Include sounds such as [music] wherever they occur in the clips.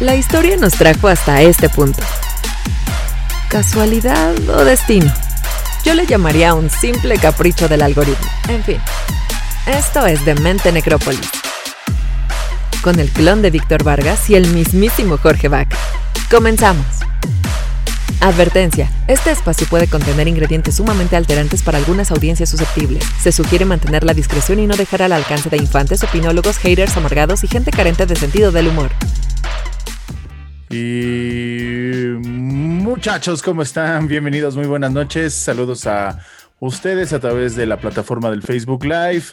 La historia nos trajo hasta este punto. ¿Casualidad o destino? Yo le llamaría un simple capricho del algoritmo. En fin, esto es Demente Necrópolis. Con el clon de Víctor Vargas y el mismísimo Jorge Vaca. Comenzamos. Advertencia. Este espacio puede contener ingredientes sumamente alterantes para algunas audiencias susceptibles. Se sugiere mantener la discreción y no dejar al alcance de infantes, opinólogos, haters amargados y gente carente de sentido del humor. Y muchachos, ¿cómo están? Bienvenidos, muy buenas noches. Saludos a ustedes a través de la plataforma del Facebook Live,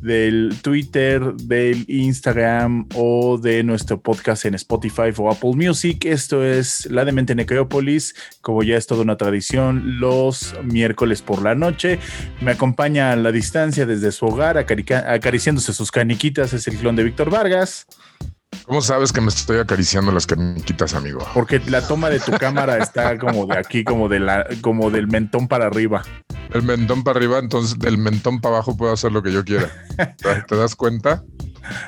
del Twitter, del Instagram o de nuestro podcast en Spotify o Apple Music. Esto es La Demente Necrópolis, como ya es toda una tradición, los miércoles por la noche. Me acompaña a la distancia desde su hogar, acariciándose sus caniquitas, es el clon de Víctor Vargas. ¿Cómo sabes que me estoy acariciando las caniquitas, amigo? Porque la toma de tu cámara está como de aquí, como de la, como del mentón para arriba. El mentón para arriba, entonces del mentón para abajo puedo hacer lo que yo quiera. ¿Te das cuenta?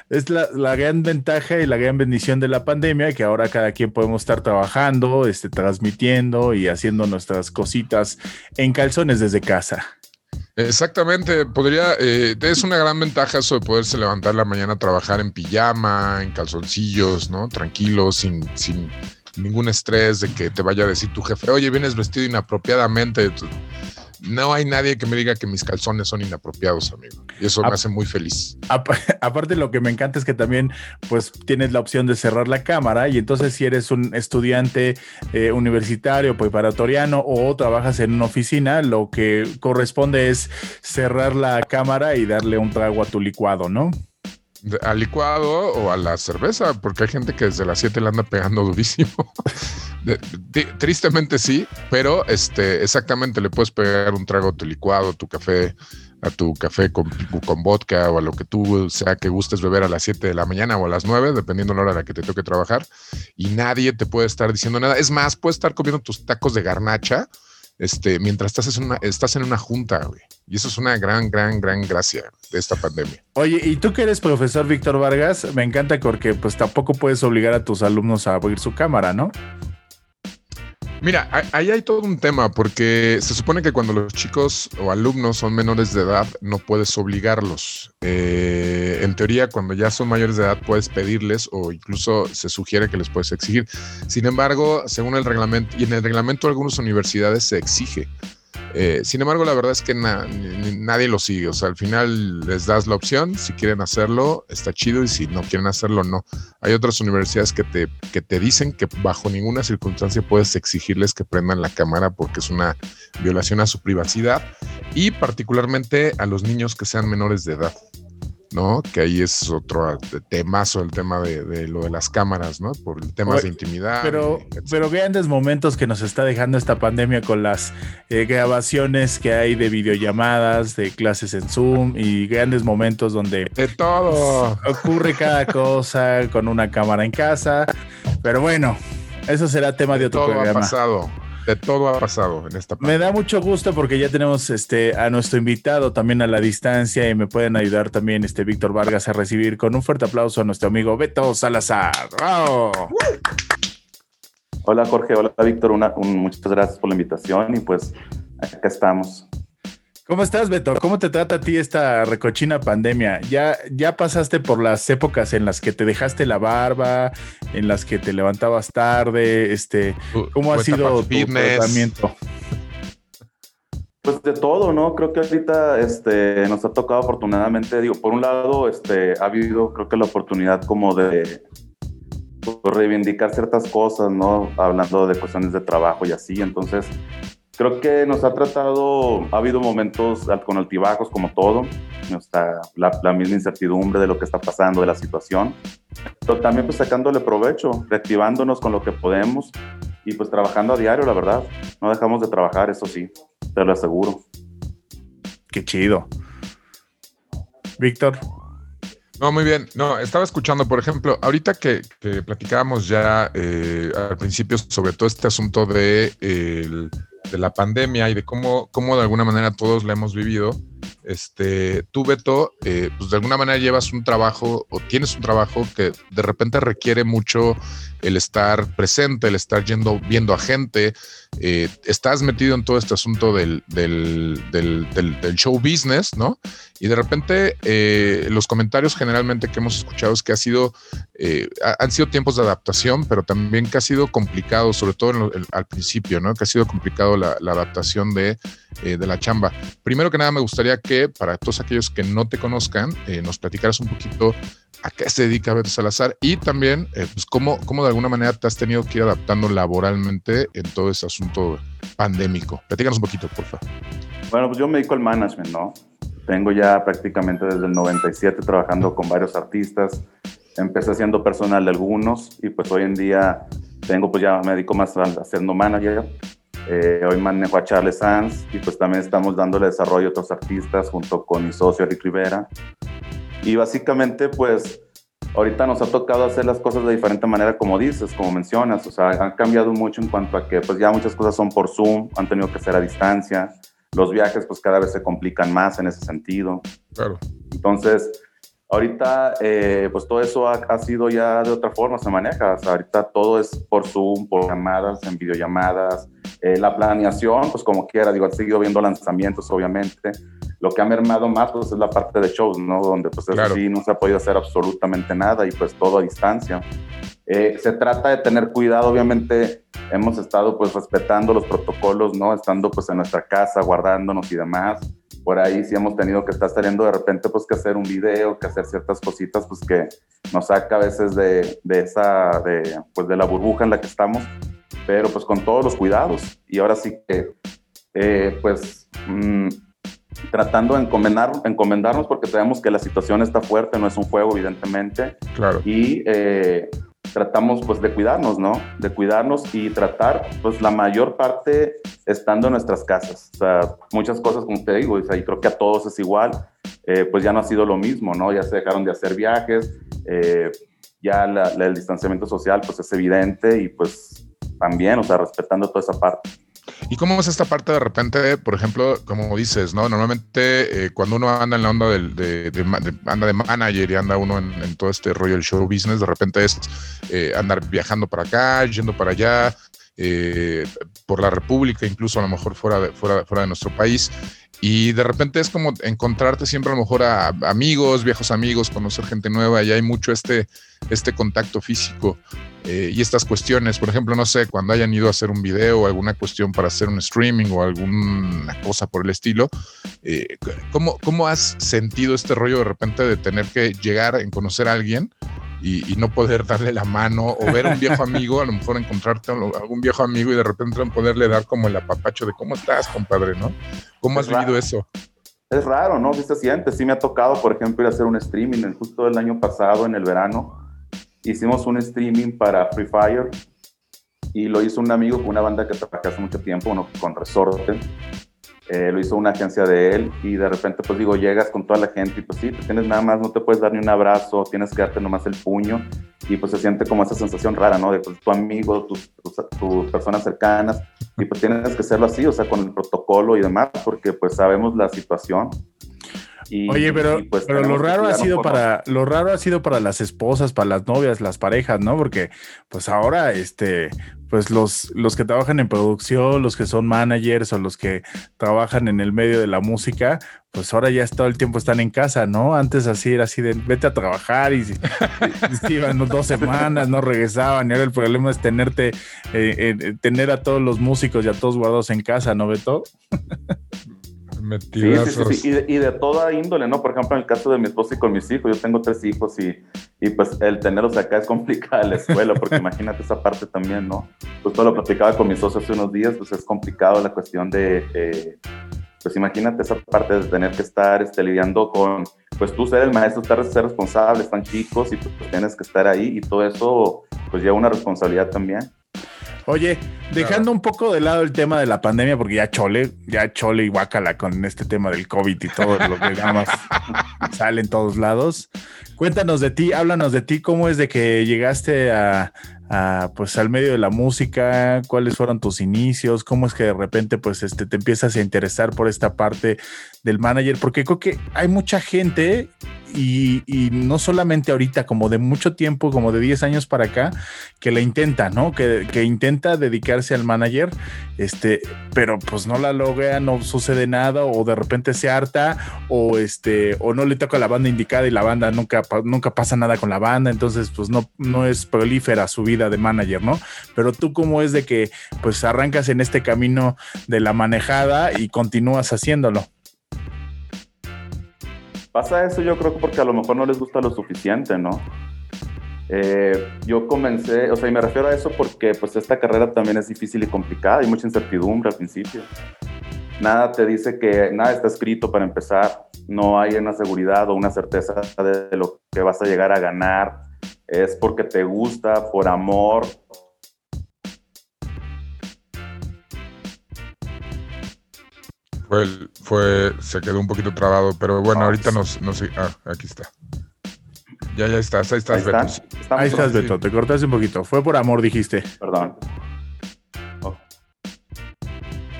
Es la, gran ventaja y la gran bendición de la pandemia, que ahora cada quien podemos estar trabajando, este, transmitiendo y haciendo nuestras cositas en calzones desde casa. Exactamente, podría, eh, es una gran ventaja eso de poderse levantar la mañana a trabajar en pijama, en calzoncillos, ¿no? Tranquilo, sin, sin ningún estrés de que te vaya a decir tu jefe, oye, vienes vestido inapropiadamente no hay nadie que me diga que mis calzones son inapropiados, amigo. Y eso me hace muy feliz. [laughs] Aparte, lo que me encanta es que también, pues, tienes la opción de cerrar la cámara y entonces si eres un estudiante eh, universitario, preparatoriano o trabajas en una oficina, lo que corresponde es cerrar la cámara y darle un trago a tu licuado, ¿no? Al licuado o a la cerveza, porque hay gente que desde las 7 le anda pegando durísimo. [laughs] Tristemente sí, pero este, exactamente le puedes pegar un trago a tu licuado, tu café, a tu café con, con vodka o a lo que tú sea que gustes beber a las 7 de la mañana o a las 9, dependiendo de la hora a la que te toque trabajar, y nadie te puede estar diciendo nada. Es más, puedes estar comiendo tus tacos de garnacha este, mientras estás en una, estás en una junta, güey. Y eso es una gran, gran, gran gracia de esta pandemia. Oye, y tú que eres profesor Víctor Vargas, me encanta porque pues tampoco puedes obligar a tus alumnos a abrir su cámara, ¿no? Mira, ahí hay todo un tema, porque se supone que cuando los chicos o alumnos son menores de edad, no puedes obligarlos. Eh, en teoría, cuando ya son mayores de edad, puedes pedirles o incluso se sugiere que les puedes exigir. Sin embargo, según el reglamento, y en el reglamento de algunas universidades se exige eh, sin embargo, la verdad es que nadie lo sigue. O sea, al final les das la opción. Si quieren hacerlo, está chido. Y si no quieren hacerlo, no. Hay otras universidades que te, que te dicen que bajo ninguna circunstancia puedes exigirles que prendan la cámara porque es una violación a su privacidad. Y particularmente a los niños que sean menores de edad. ¿No? Que ahí es otro temazo el tema de, lo de las cámaras, ¿no? Por el tema de intimidad. Pero, pero grandes momentos que nos está dejando esta pandemia con las eh, grabaciones que hay de videollamadas, de clases en Zoom y grandes momentos donde... De todo. Ocurre cada cosa con una cámara en casa. Pero bueno, eso será tema de, otro todo Ha pasado de todo ha pasado en esta Me da mucho gusto porque ya tenemos este a nuestro invitado también a la distancia y me pueden ayudar también este Víctor Vargas a recibir con un fuerte aplauso a nuestro amigo Beto Salazar. Hola Jorge, hola Víctor, muchas gracias por la invitación y pues acá estamos. ¿Cómo estás, Beto? ¿Cómo te trata a ti esta recochina pandemia? ¿Ya, ya pasaste por las épocas en las que te dejaste la barba, en las que te levantabas tarde? Este, ¿Cómo ha sido tu tratamiento? Pues de todo, ¿no? Creo que ahorita este, nos ha tocado afortunadamente, digo, por un lado, este, ha habido creo que la oportunidad como de pues, reivindicar ciertas cosas, ¿no? Hablando de cuestiones de trabajo y así, entonces creo que nos ha tratado, ha habido momentos con altibajos como todo, está la, la, misma incertidumbre de lo que está pasando, de la situación, pero también pues sacándole provecho, reactivándonos con lo que podemos y pues trabajando a diario, la verdad. No dejamos de trabajar, eso sí, te lo aseguro. Qué chido. Víctor. No, muy bien. No, estaba escuchando, por ejemplo, ahorita que, platicábamos ya eh, al principio sobre todo este asunto de el de la pandemia y de cómo, cómo de alguna manera todos la hemos vivido, Este, tú, Beto, eh, pues de alguna manera llevas un trabajo o tienes un trabajo que de repente requiere mucho el estar presente, el estar yendo, viendo a gente. Eh, estás metido en todo este asunto del, show business, ¿no? Y de repente eh, los comentarios generalmente que hemos escuchado es que ha sido, han sido tiempos de adaptación, pero también que ha sido complicado, sobre todo al principio, ¿no? Que ha sido complicado la, adaptación de, de la chamba. Primero que nada, me gustaría que para todos aquellos que no te conozcan, eh, nos platicaras un poquito a qué se dedica Beto Salazar y también, eh, pues, cómo, cómo, de alguna manera te has tenido que ir adaptando laboralmente en todo ese asunto pandémico. Platícanos un poquito, por favor. Bueno, pues yo me dedico al management, ¿no? Tengo ya prácticamente desde el 97 trabajando con varios artistas. Empecé siendo personal de algunos y pues hoy en día tengo, pues ya me dedico más a, a siendo manager eh, hoy manejo a Charles Sanz y pues también estamos dándole desarrollo a otros artistas junto con mi socio Eric Rivera. Y básicamente pues ahorita nos ha tocado hacer las cosas de diferente manera como dices, como mencionas, o sea, han cambiado mucho en cuanto a que pues ya muchas cosas son por Zoom, han tenido que ser a distancia, los viajes pues cada vez se complican más en ese sentido. Claro. Entonces, Ahorita, eh, pues todo eso ha, sido ya de otra forma, se maneja. ahorita todo es por Zoom, por llamadas, en videollamadas. Eh, la planeación, pues como quiera, digo, he seguido viendo lanzamientos, obviamente. Lo que ha mermado más, pues es la parte de shows, ¿no? Donde pues eso sí no se ha podido hacer absolutamente nada y pues todo a distancia. Eh, se trata de tener cuidado, obviamente hemos estado pues respetando los protocolos, ¿no? Estando pues en nuestra casa, guardándonos y demás por ahí sí hemos tenido que estar saliendo de repente pues que hacer un video, que hacer ciertas cositas pues que nos saca a veces de, de esa, de, pues de la burbuja en la que estamos, pero pues con todos los cuidados. Y ahora sí que eh, pues mm, tratando de encomendar, encomendarnos porque sabemos que la situación está fuerte, no es un juego evidentemente. Claro. Y eh, tratamos pues de cuidarnos, ¿no? De cuidarnos y tratar pues la mayor parte estando en nuestras casas. O sea, muchas cosas, como te digo, y creo que a todos es igual, eh, pues ya no ha sido lo mismo, ¿no? Ya se dejaron de hacer viajes, eh, ya el distanciamiento social pues es evidente y pues también, o sea, respetando toda esa parte. ¿Y cómo es esta parte de repente, por ejemplo, como dices, ¿no? Normalmente eh, cuando uno anda en la onda del, de, anda de manager y anda uno en, todo este rollo del show business, de repente es eh, andar viajando para acá, yendo para allá, eh, por la República, incluso a lo mejor fuera de, fuera, fuera de nuestro país. Y de repente es como encontrarte siempre a lo mejor a amigos, viejos amigos, conocer gente nueva y hay mucho este, este contacto físico eh, y estas cuestiones. Por ejemplo, no sé, cuando hayan ido a hacer un video o alguna cuestión para hacer un streaming o alguna cosa por el estilo, eh, ¿cómo, ¿cómo has sentido este rollo de repente de tener que llegar a conocer a alguien? Y, no poder darle la mano o ver a un viejo [laughs] amigo, a lo mejor encontrarte a algún viejo amigo y de repente poderle dar como el apapacho de cómo estás, compadre, ¿no? ¿Cómo has vivido eso? Es raro, ¿no? Sí se siente. Sí me ha tocado, por ejemplo, ir a hacer un streaming. Justo el año pasado, en el verano, hicimos un streaming para Free Fire y lo hizo un amigo con una banda que trabajé hace mucho tiempo, uno con Resorte. Eh, lo hizo una agencia de él y de repente pues digo, llegas con toda la gente y pues sí, te tienes nada más, no te puedes dar ni un abrazo, tienes que darte nomás el puño y pues se siente como esa sensación rara, ¿no? De pues, tu amigo, tus, tus, personas cercanas y pues tienes que hacerlo así, o sea, con el protocolo y demás, porque pues sabemos la situación. Oye, pero, pues, pero lo raro ha sido para lo raro ha sido para las esposas, para las novias, las parejas, ¿no? Porque pues ahora este pues los, los que trabajan en producción, los que son managers o los que trabajan en el medio de la música, pues ahora ya todo el tiempo están en casa, ¿no? Antes así era así de vete a trabajar y, iban dos semanas, no regresaban. Y ahora el problema es tenerte, eh, eh, tener a todos los músicos y a todos guardados en casa, ¿no, Beto? [laughs] Sí, sí, sí, Y, de, toda índole, ¿no? Por ejemplo, en el caso de mi esposa y con mis hijos, yo tengo tres hijos y, y pues el tenerlos acá es complicado la escuela, porque imagínate esa parte también, ¿no? Pues todo lo platicaba con mis socios hace unos días, pues es complicado la cuestión de, eh, pues imagínate esa parte de tener que estar este, lidiando con, pues tú ser el maestro, estar, ser responsable, están chicos y pues, tienes que estar ahí y todo eso, pues lleva una responsabilidad también. Oye, dejando un poco de lado el tema de la pandemia, porque ya chole, ya chole y guácala con este tema del COVID y todo lo que llamas. [laughs] sale en todos lados. Cuéntanos de ti, háblanos de ti, cómo es de que llegaste a, pues al medio de la música, cuáles fueron tus inicios, cómo es que de repente pues este te empiezas a interesar por esta parte del manager, porque creo que hay mucha gente y, no solamente ahorita, como de mucho tiempo, como de 10 años para acá, que la intenta, ¿no? Que, intenta dedicarse al manager, este, pero pues no la logra, no sucede nada, o de repente se harta, o este, o no le toca la banda indicada y la banda nunca, nunca pasa nada con la banda, entonces pues no, no es prolífera su vida de manager, ¿no? Pero tú cómo es de que pues arrancas en este camino de la manejada y continúas haciéndolo. Pasa eso yo creo que porque a lo mejor no les gusta lo suficiente, ¿no? Eh, yo comencé, o sea, y me refiero a eso porque pues esta carrera también es difícil y complicada, hay mucha incertidumbre al principio. Nada te dice que nada está escrito para empezar, no hay una seguridad o una certeza de lo que vas a llegar a ganar, es porque te gusta, por amor, Fue, fue, se quedó un poquito trabado, pero bueno, ahorita nos, nos, ah, aquí está. Ya, ya estás, ahí estás, Beto. Ahí estás, Beto, te cortaste un poquito. Fue por amor, dijiste. Perdón.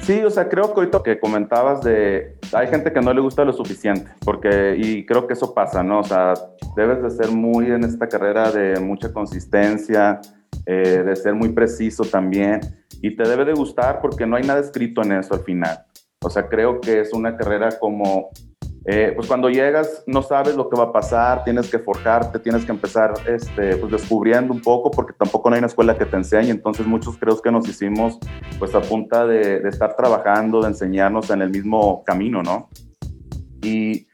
Sí, o sea, creo que ahorita que comentabas de, hay gente que no le gusta lo suficiente, porque, y creo que eso pasa, ¿no? O sea, debes de ser muy en esta carrera de mucha consistencia, eh, de ser muy preciso también, y te debe de gustar porque no hay nada escrito en eso al final. O sea, creo que es una carrera como, eh, pues cuando llegas no sabes lo que va a pasar, tienes que forjarte, tienes que empezar este, pues descubriendo un poco, porque tampoco no hay una escuela que te enseñe, entonces muchos creo que nos hicimos pues a punta de, estar trabajando, de enseñarnos en el mismo camino, ¿no? Y,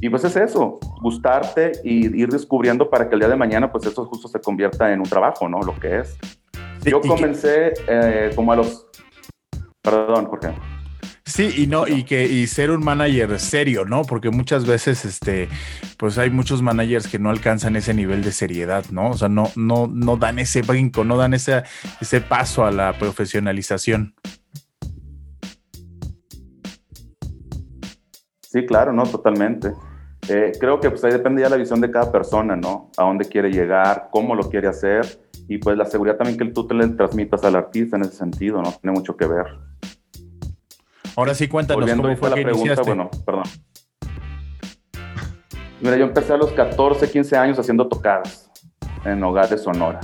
y pues es eso, gustarte y ir descubriendo para que el día de mañana pues eso justo se convierta en un trabajo, ¿no? Lo que es. Yo comencé eh, como a los... Perdón, ¿por qué? Sí, y no, y que y ser un manager serio, ¿no? Porque muchas veces, este, pues hay muchos managers que no alcanzan ese nivel de seriedad, ¿no? O sea, no, no, no dan ese brinco, no dan ese, ese paso a la profesionalización. Sí, claro, no, totalmente. Eh, creo que pues ahí depende ya la visión de cada persona, ¿no? A dónde quiere llegar, cómo lo quiere hacer y pues la seguridad también que tú te le transmitas al artista en ese sentido, ¿no? Tiene mucho que ver. Ahora sí, cuéntanos cómo fue la que pregunta, bueno, perdón. Mira, yo empecé a los 14, 15 años haciendo tocadas en Hogar de Sonora.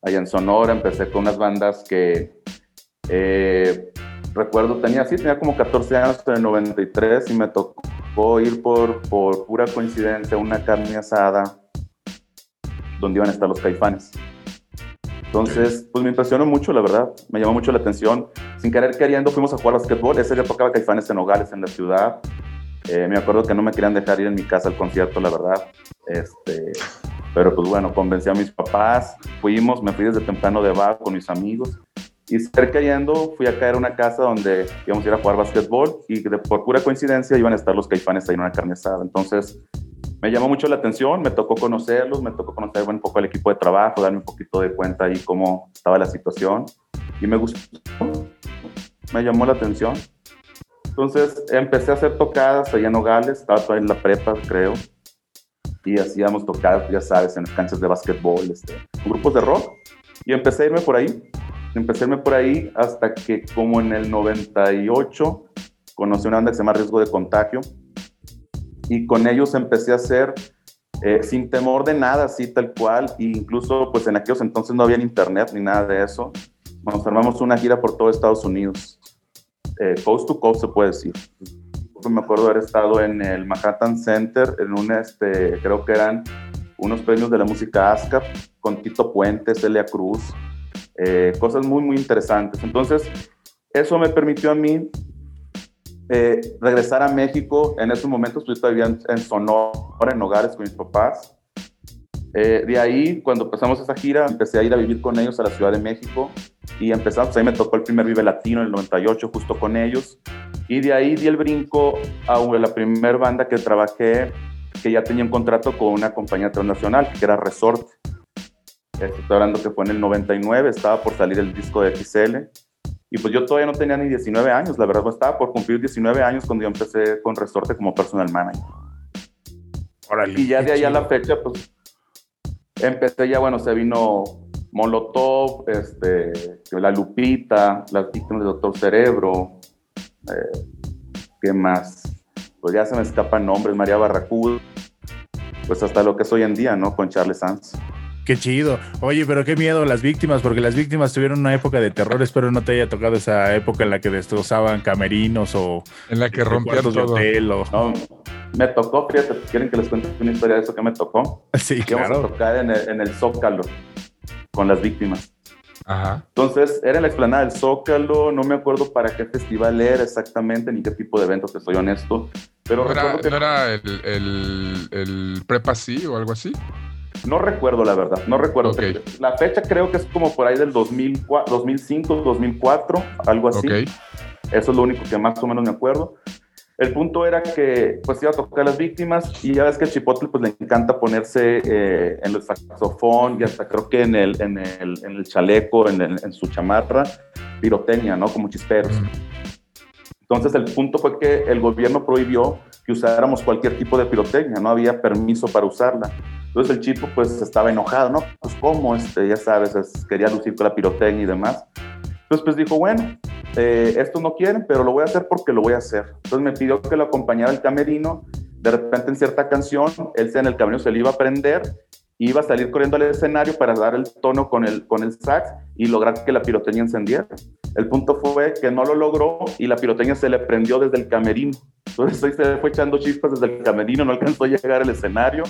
Allá en Sonora empecé con unas bandas que eh, recuerdo, tenía, sí, tenía como 14 años en el 93 y me tocó ir por, por pura coincidencia a una carne asada donde iban a estar los caifanes. Entonces, pues me impresionó mucho, la verdad. Me llamó mucho la atención. Sin querer queriendo, fuimos a jugar basquetbol. Ese día tocaba Caifanes en Nogales, en la ciudad. Eh, me acuerdo que no me querían dejar ir en mi casa al concierto, la verdad. Este, pero pues bueno, convencí a mis papás. Fuimos, me fui desde temprano de bar con mis amigos. Y cerca yendo, fui a caer a una casa donde íbamos a ir a jugar basquetbol y de, por pura coincidencia iban a estar los caifanes ahí en una carne asada. Entonces, me llamó mucho la atención, me tocó conocerlos, me tocó conocer un poco el equipo de trabajo, darme un poquito de cuenta ahí cómo estaba la situación. Y me gustó, me llamó la atención. Entonces empecé a hacer tocadas allá en Nogales, estaba todavía en la prepa, creo, y hacíamos tocadas, ya sabes, en canchas de básquetbol, este, grupos de rock, y empecé a irme por ahí, empecé a irme por ahí hasta que como en el 98 conocí una banda que se llama Riesgo de Contagio, y con ellos empecé a hacer eh, sin temor de nada, así tal cual, e incluso pues en aquellos entonces no había internet ni nada de eso. Nos armamos una gira por todo Estados Unidos, eh, coast to coast se puede decir. Me acuerdo haber estado en el Manhattan Center, en un, este, creo que eran unos premios de la música ASCAP, con Tito Puente, Celia Cruz, eh, cosas muy, muy interesantes. Entonces, eso me permitió a mí eh, regresar a México. En esos momentos, pues todavía en, Sonora, en hogares con mis papás. Eh, de ahí, cuando empezamos esa gira, empecé a ir a vivir con ellos a la Ciudad de México y empezamos, pues, ahí me tocó el primer Vive Latino en el 98, justo con ellos. Y de ahí di el brinco a la primera banda que trabajé, que ya tenía un contrato con una compañía transnacional, que era Resort. Estoy hablando que fue en el 99, estaba por salir el disco de XL. Y pues yo todavía no tenía ni 19 años, la verdad, pues estaba por cumplir 19 años cuando yo empecé con Resorte como personal manager. y ya de ahí a la fecha, pues empecé ya, bueno, se vino Molotov, este, La Lupita, las víctimas del Doctor Cerebro, eh, ¿qué más? Pues ya se me escapan nombres, María Barracuda, pues hasta lo que es hoy en día, ¿no? Con Charles Sanz. Qué chido. Oye, pero qué miedo las víctimas, porque las víctimas tuvieron una época de terror. Espero no te haya tocado esa época en la que destrozaban camerinos o en la que rompían todo. Hotel, o... no, me tocó, fíjate, quieren que les cuente una historia de eso que me tocó. Sí, que claro. Vamos a tocar en el, en el Zócalo con las víctimas. Ajá. Entonces, era en la explanada del Zócalo, no me acuerdo para qué festival era exactamente, ni qué tipo de evento, te soy honesto. Pero ¿No era, recuerdo que ¿no era el, el, el Prepa sí o algo así? No recuerdo la verdad, no recuerdo. La fecha creo que es como por ahí del 2004, 2005, 2004, algo así. Eso es lo único que más o menos me acuerdo. El punto era que pues iba a tocar a las víctimas y ya ves que a Chipotle pues le encanta ponerse eh, en el saxofón y hasta creo que en el, en el, en el chaleco, en, el- en su chamarra, pirotecnia, ¿no? Como chisperos. Mm. Entonces el punto fue que el gobierno prohibió que usáramos cualquier tipo de pirotecnia, no había permiso para usarla. Entonces el chico pues estaba enojado, ¿no? Pues cómo, este, ya sabes, es- quería lucir con la pirotecnia y demás. Entonces pues dijo, bueno, eh, esto no quieren, pero lo voy a hacer porque lo voy a hacer. Entonces me pidió que lo acompañara al camerino. De repente en cierta canción, él en el camerino se le iba a prender, iba a salir corriendo al escenario para dar el tono con el, con el sax y lograr que la pirotecnia encendiera. El punto fue que no lo logró y la pirotecnia se le prendió desde el camerino. Entonces ahí se fue echando chispas desde el camerino, no alcanzó a llegar al escenario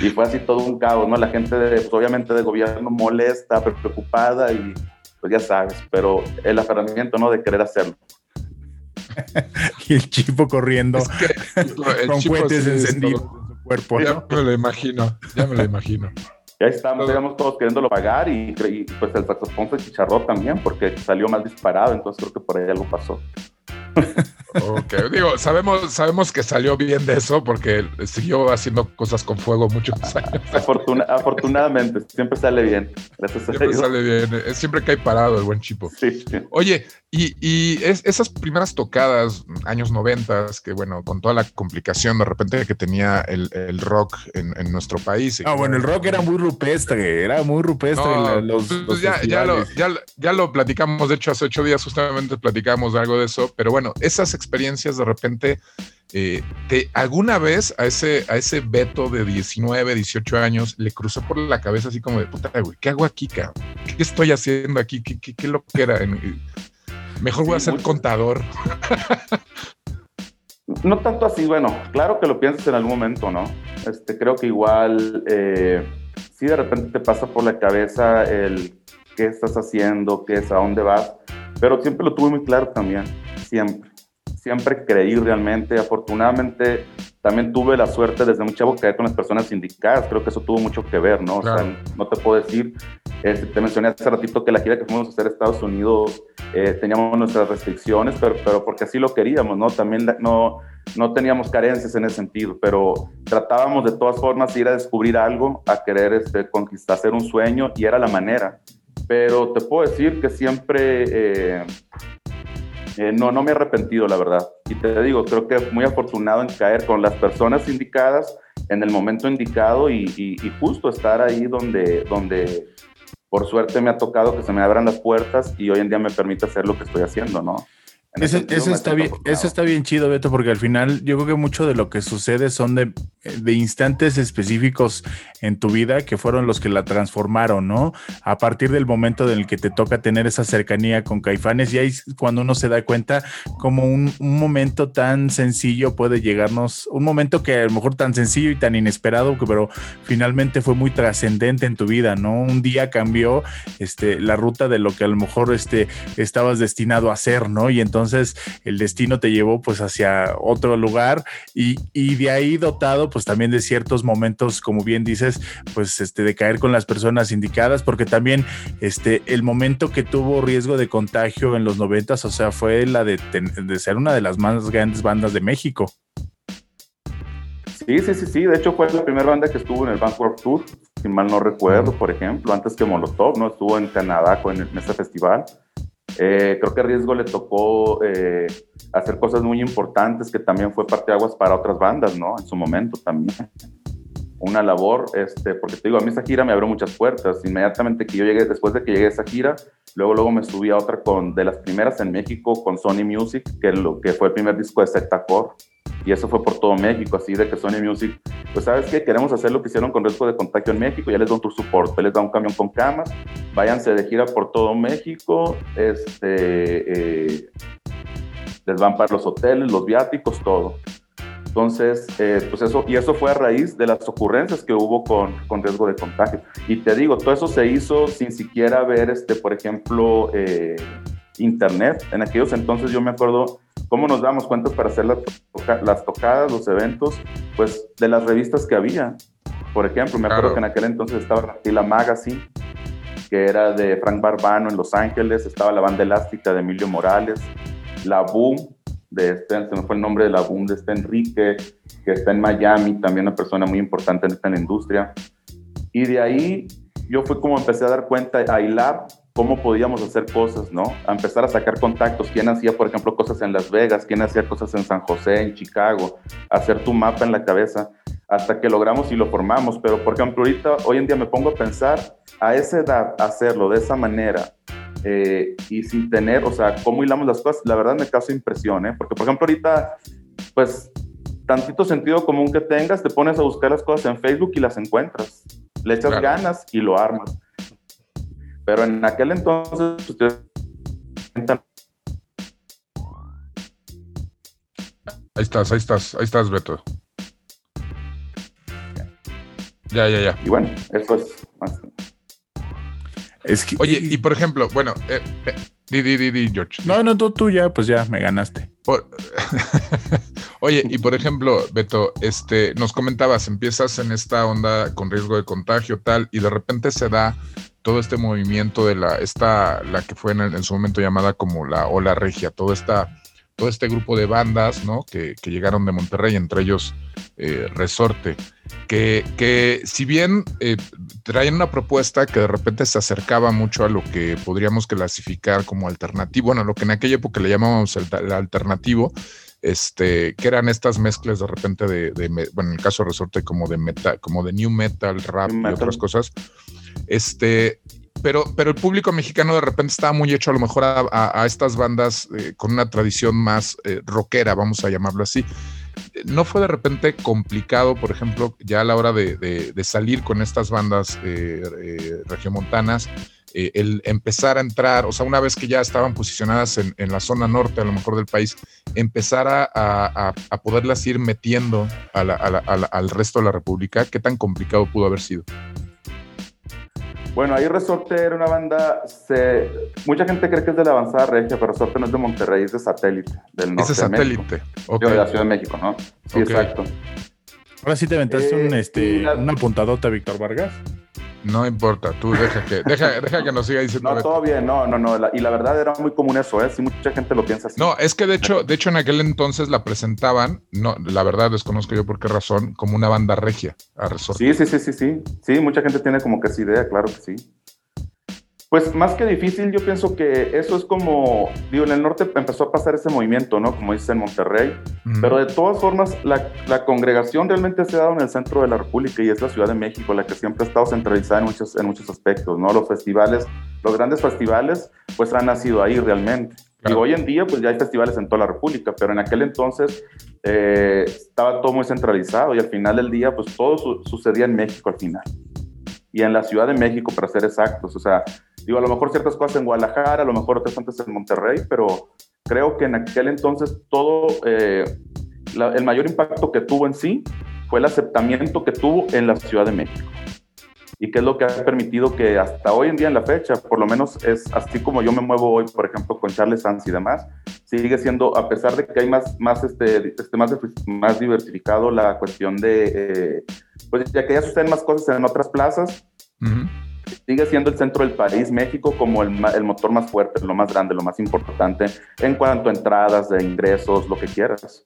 y fue así todo un caos, ¿no? La gente, de, pues, obviamente, de gobierno molesta, preocupada y pues ya sabes, pero el aferramiento, ¿no? De querer hacerlo. [laughs] Y el chipo corriendo Es que el [laughs] con cohetes encendidos en su cuerpo. ¿no? Ya me lo imagino, ya me lo imagino. Y ahí estábamos, Todo. digamos, todos queriéndolo pagar y, y, pues el saxofón se chicharró también porque salió mal disparado, entonces creo que por ahí algo pasó. [laughs] Ok, digo, sabemos, sabemos que salió bien de eso porque siguió haciendo cosas con fuego muchos [laughs] años. Afortuna- afortunadamente, siempre sale bien. Gracias a Siempre Dios. sale bien, eh, siempre cae parado el buen chipo. Sí. Oye, y, y es- esas primeras tocadas, años noventas, que bueno, con toda la complicación de repente que tenía el, el rock en, en nuestro país. Ah, bueno, el rock era muy rupestre, era muy rupestre. No, la- los, pues, los ya, ya, lo, ya, lo- ya lo platicamos, de hecho hace ocho días justamente platicamos de algo de eso, pero bueno, esas experiencias de repente, eh, te- ¿alguna vez a ese, a ese Beto de 19, 18 años le cruzó por la cabeza así como de puta, güey, ¿qué hago aquí, cabrón? ¿Qué estoy haciendo aquí? ¿Qué, qué, qué lo que era? Mejor voy a ser mucho. contador. [laughs] No tanto así, bueno, claro que lo piensas en algún momento, ¿no? Este, creo que igual, eh, si de repente te pasa por la cabeza el qué estás haciendo, qué es, a dónde vas, pero siempre lo tuve muy claro también, siempre. Siempre creí realmente, afortunadamente también tuve la suerte desde muy chavo caer con las personas indicadas, creo que eso tuvo mucho que ver, ¿no? O Claro. sea, no te puedo decir, este, te mencioné hace ratito que la gira que fuimos a hacer a Estados Unidos eh, teníamos nuestras restricciones, pero, pero porque así lo queríamos, ¿no? También la- no, no teníamos carencias en ese sentido, pero tratábamos de todas formas ir a descubrir algo, a querer este, conquistar, hacer un sueño, y era la manera. Pero te puedo decir que siempre eh, eh, no, no me he arrepentido, la verdad. Y te digo, creo que muy afortunado en caer con las personas indicadas en el momento indicado y, y- y justo estar ahí donde, donde por suerte me ha tocado que se me abran las puertas y hoy en día me permite hacer lo que estoy haciendo, ¿no? Ese Ese, está bien, eso está bien chido, Beto, porque al final yo creo que mucho de lo que sucede son de, de instantes específicos en tu vida que fueron los que la transformaron, ¿no? A partir del momento en el que te toca tener esa cercanía con Caifanes, y ahí es cuando uno se da cuenta como un, un momento tan sencillo puede llegarnos, un momento que a lo mejor tan sencillo y tan inesperado, pero finalmente fue muy trascendente en tu vida, ¿no? Un día cambió este, la ruta de lo que a lo mejor este, estabas destinado a hacer, ¿no? Y entonces el destino te llevó pues hacia otro lugar y, y de ahí dotado pues también de ciertos momentos, como bien dices, pues este, de caer con las personas indicadas, porque también este, el momento que tuvo riesgo de contagio en los noventas, o sea, fue la de, de ser una de las más grandes bandas de México. Sí, sí, sí, sí. De hecho, fue la primera banda que estuvo en el Bangkok Tour, si mal no recuerdo, por ejemplo, antes que Molotov, ¿no? Estuvo en Canadá en ese festival. Eh, creo que Riesgo le tocó eh, hacer cosas muy importantes que también fue parte de aguas para otras bandas, ¿no? En su momento también. Una labor, este, porque te digo, a mí esa gira me abrió muchas puertas. Inmediatamente que yo llegué, después de que llegué a esa gira, luego, luego me subí a otra con, de las primeras en México con Sony Music, que, lo, que fue el primer disco de Secta Core y eso fue por todo México, así de que Sony Music, pues sabes qué, queremos hacer lo que hicieron con riesgo de contagio en México, ya les da un tour support, les da un camión con camas, váyanse de gira por todo México, este, eh, les van para los hoteles, los viáticos, todo. Entonces, eh, pues eso, y eso fue a raíz de las ocurrencias que hubo con, con, riesgo de contagio. Y te digo, todo eso se hizo sin siquiera ver, este, por ejemplo, eh, internet. En aquellos entonces yo me acuerdo cómo nos damos cuenta para hacer las, las tocadas, los eventos, pues de las revistas que había. Por ejemplo, me acuerdo que en aquel entonces estaba la Magazine, que era de Frank Barbano en Los Ángeles, estaba la banda elástica de Emilio Morales, la Boom, de este, se me fue el nombre de la Boom de este Enrique, que está en Miami, también una persona muy importante en esta industria. Y de ahí yo fue como empecé a dar cuenta, a hilar cómo podíamos hacer cosas, ¿no? A empezar a sacar contactos, quién hacía, por ejemplo, cosas en Las Vegas, quién hacía cosas en San José, en Chicago, hacer tu mapa en la cabeza, hasta que logramos y lo formamos. Pero, por ejemplo, ahorita, hoy en día me pongo a pensar, a esa edad, hacerlo de esa manera, eh, y sin tener, o sea, cómo hilamos las cosas, la verdad me causa impresión, ¿eh? Porque, por ejemplo, ahorita, pues, tantito sentido común que tengas, te pones a buscar las cosas en Facebook y las encuentras. Le echas ganas y lo armas. Pero en aquel entonces, ustedes Ahí estás, ahí estás, ahí estás, Beto. Ya, ya, ya. Y bueno, eso es Es que, Oye, y por ejemplo, bueno, eh, eh, di, di, di, di, George. No, no, tú, tú ya, pues ya me ganaste. [laughs] Oye, y por ejemplo, Beto, este, nos comentabas, empiezas en esta onda con riesgo de contagio, tal, y de repente se da todo este movimiento de la, esta, la que fue en, su momento llamada como la Ola Regia, todo, esta, todo este grupo de bandas, ¿no? Que, llegaron de Monterrey, entre ellos eh, Resorte, que, que si bien eh, traían una propuesta que de repente se acercaba mucho a lo que podríamos clasificar como alternativo, bueno, lo que en aquella época le llamábamos el, alternativo, este, que eran estas mezclas de repente de, bueno, en el caso de Resorte como de metal, como de new metal, rap y otras cosas. Este, pero, pero el público mexicano de repente estaba muy hecho a lo mejor a, estas bandas eh, con una tradición más eh, rockera, vamos a llamarlo así. ¿No fue de repente complicado, por ejemplo, ya a la hora de, salir con estas bandas eh, regiomontanas, el empezar a entrar, o sea, una vez que ya estaban posicionadas en, la zona norte, a lo mejor del país, empezar a, poderlas ir metiendo al resto de la República? ¿Qué tan complicado pudo haber sido? Bueno, ahí Resorte era una banda, se, mucha gente cree que es de la avanzada regia, pero Resorte no es de Monterrey, es de satélite, del norte. Es de satélite, de, de la Ciudad de México, ¿no? Sí, exacto. Ahora sí te aventaste un, eh, este, una puntadota, Víctor Vargas. No importa, tú deja que, deja, deja que nos siga diciendo. No, todo bien, no, no, no. y la verdad era muy común eso, ¿eh? Sí, mucha gente lo piensa así. No, es que de hecho, de hecho en aquel entonces la presentaban, no, la verdad desconozco yo por qué razón, como una banda regia a Sí, sí, sí, sí, sí. Sí, mucha gente tiene como que esa idea, claro que sí. Pues más que difícil, yo pienso que eso es como, digo, en el norte empezó a pasar ese movimiento, ¿no? Como dice en Monterrey, pero de todas formas, la, la, congregación realmente se ha dado en el centro de la República y es la Ciudad de México, la que siempre ha estado centralizada en muchos, en muchos aspectos, ¿no? Los festivales, los grandes festivales, pues han nacido ahí realmente. Y hoy en día, pues ya hay festivales en toda la República, pero en aquel entonces eh, estaba todo muy centralizado y al final del día, pues todo sucedía en México al final. Y en la Ciudad de México, para ser exactos. O sea, Digo, a lo mejor ciertas cosas en Guadalajara, a lo mejor otras antes en Monterrey, pero creo que en aquel entonces todo, eh, el mayor impacto que tuvo en sí fue el aceptamiento que tuvo en la Ciudad de México. Y que es lo que ha permitido que hasta hoy en día en la fecha, por lo menos es así como yo me muevo hoy, por ejemplo, con Charles Sanz y demás, sigue siendo, a pesar de que hay más, más, este, este más, más diversificado la cuestión de, eh, pues ya que ya suceden más cosas en otras plazas, sigue siendo el centro del país, México como el, el, motor más fuerte, lo más grande, lo más importante en cuanto a entradas, de ingresos, lo que quieras.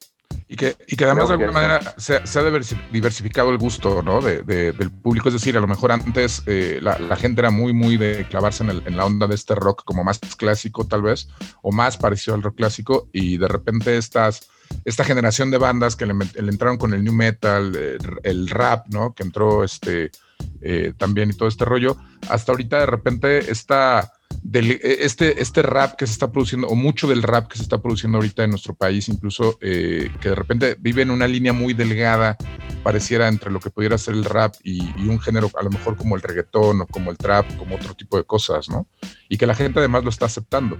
Y que, y que además de alguna manera se, ha diversificado el gusto ¿no? de, del público. Es decir, a lo mejor antes eh, la, la, gente era muy, muy de clavarse en, el, en, la onda de este rock como más clásico tal vez, o más parecido al rock clásico, y de repente estas, esta generación de bandas que le, entraron con el new metal, el, rap, ¿no? que entró este, eh, también y todo este rollo, hasta ahorita de repente esta e, este, este rap que se está produciendo, o mucho del rap que se está produciendo ahorita en nuestro país, incluso eh, que de repente vive en una línea muy delgada, pareciera entre lo que pudiera ser el rap y, un género a lo mejor como el reggaetón o como el trap, como otro tipo de cosas, ¿no? Y que la gente además lo está aceptando.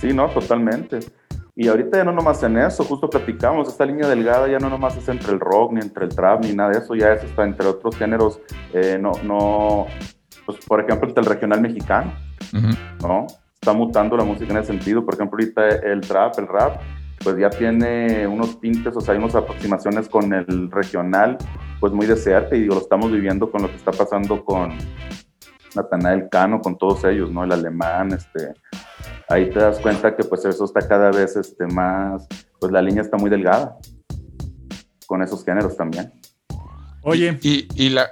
Sí, no, totalmente. Y ahorita ya no nomás en eso, justo platicamos, esta línea delgada ya no nomás es entre el rock, ni entre el trap, ni nada de eso, ya es está entre otros géneros, eh, no, no, pues, por ejemplo, el regional mexicano, ¿no? Está mutando la música en ese sentido. Por ejemplo, ahorita el trap, el rap, pues ya tiene unos tintes, o sea, hay unas aproximaciones con el regional, pues muy de cerca, y digo, lo estamos viviendo con lo que está pasando con Natanael Cano, con todos ellos, ¿no? El alemán, este, ahí te das cuenta que pues eso está cada vez este, más, pues la línea está muy delgada con esos géneros también. Oye, y, y la,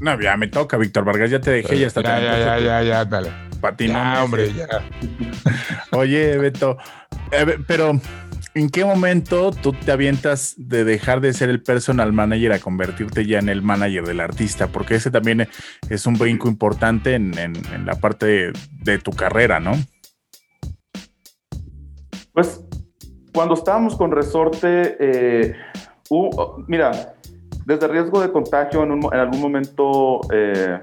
no, ya me toca, Víctor Vargas, ya te dejé, ya está. Ya, ya, ya, ya, dale. Patina, hombre, ya. [laughs] Oye, Beto, eh, pero ¿en qué momento tú te avientas de dejar de ser el personal manager a convertirte ya en el manager del artista? Porque ese también es un brinco importante en, la parte de, tu carrera, ¿no? Pues cuando estábamos con Resorte, eh, mira, desde riesgo de contagio, en, algún momento eh,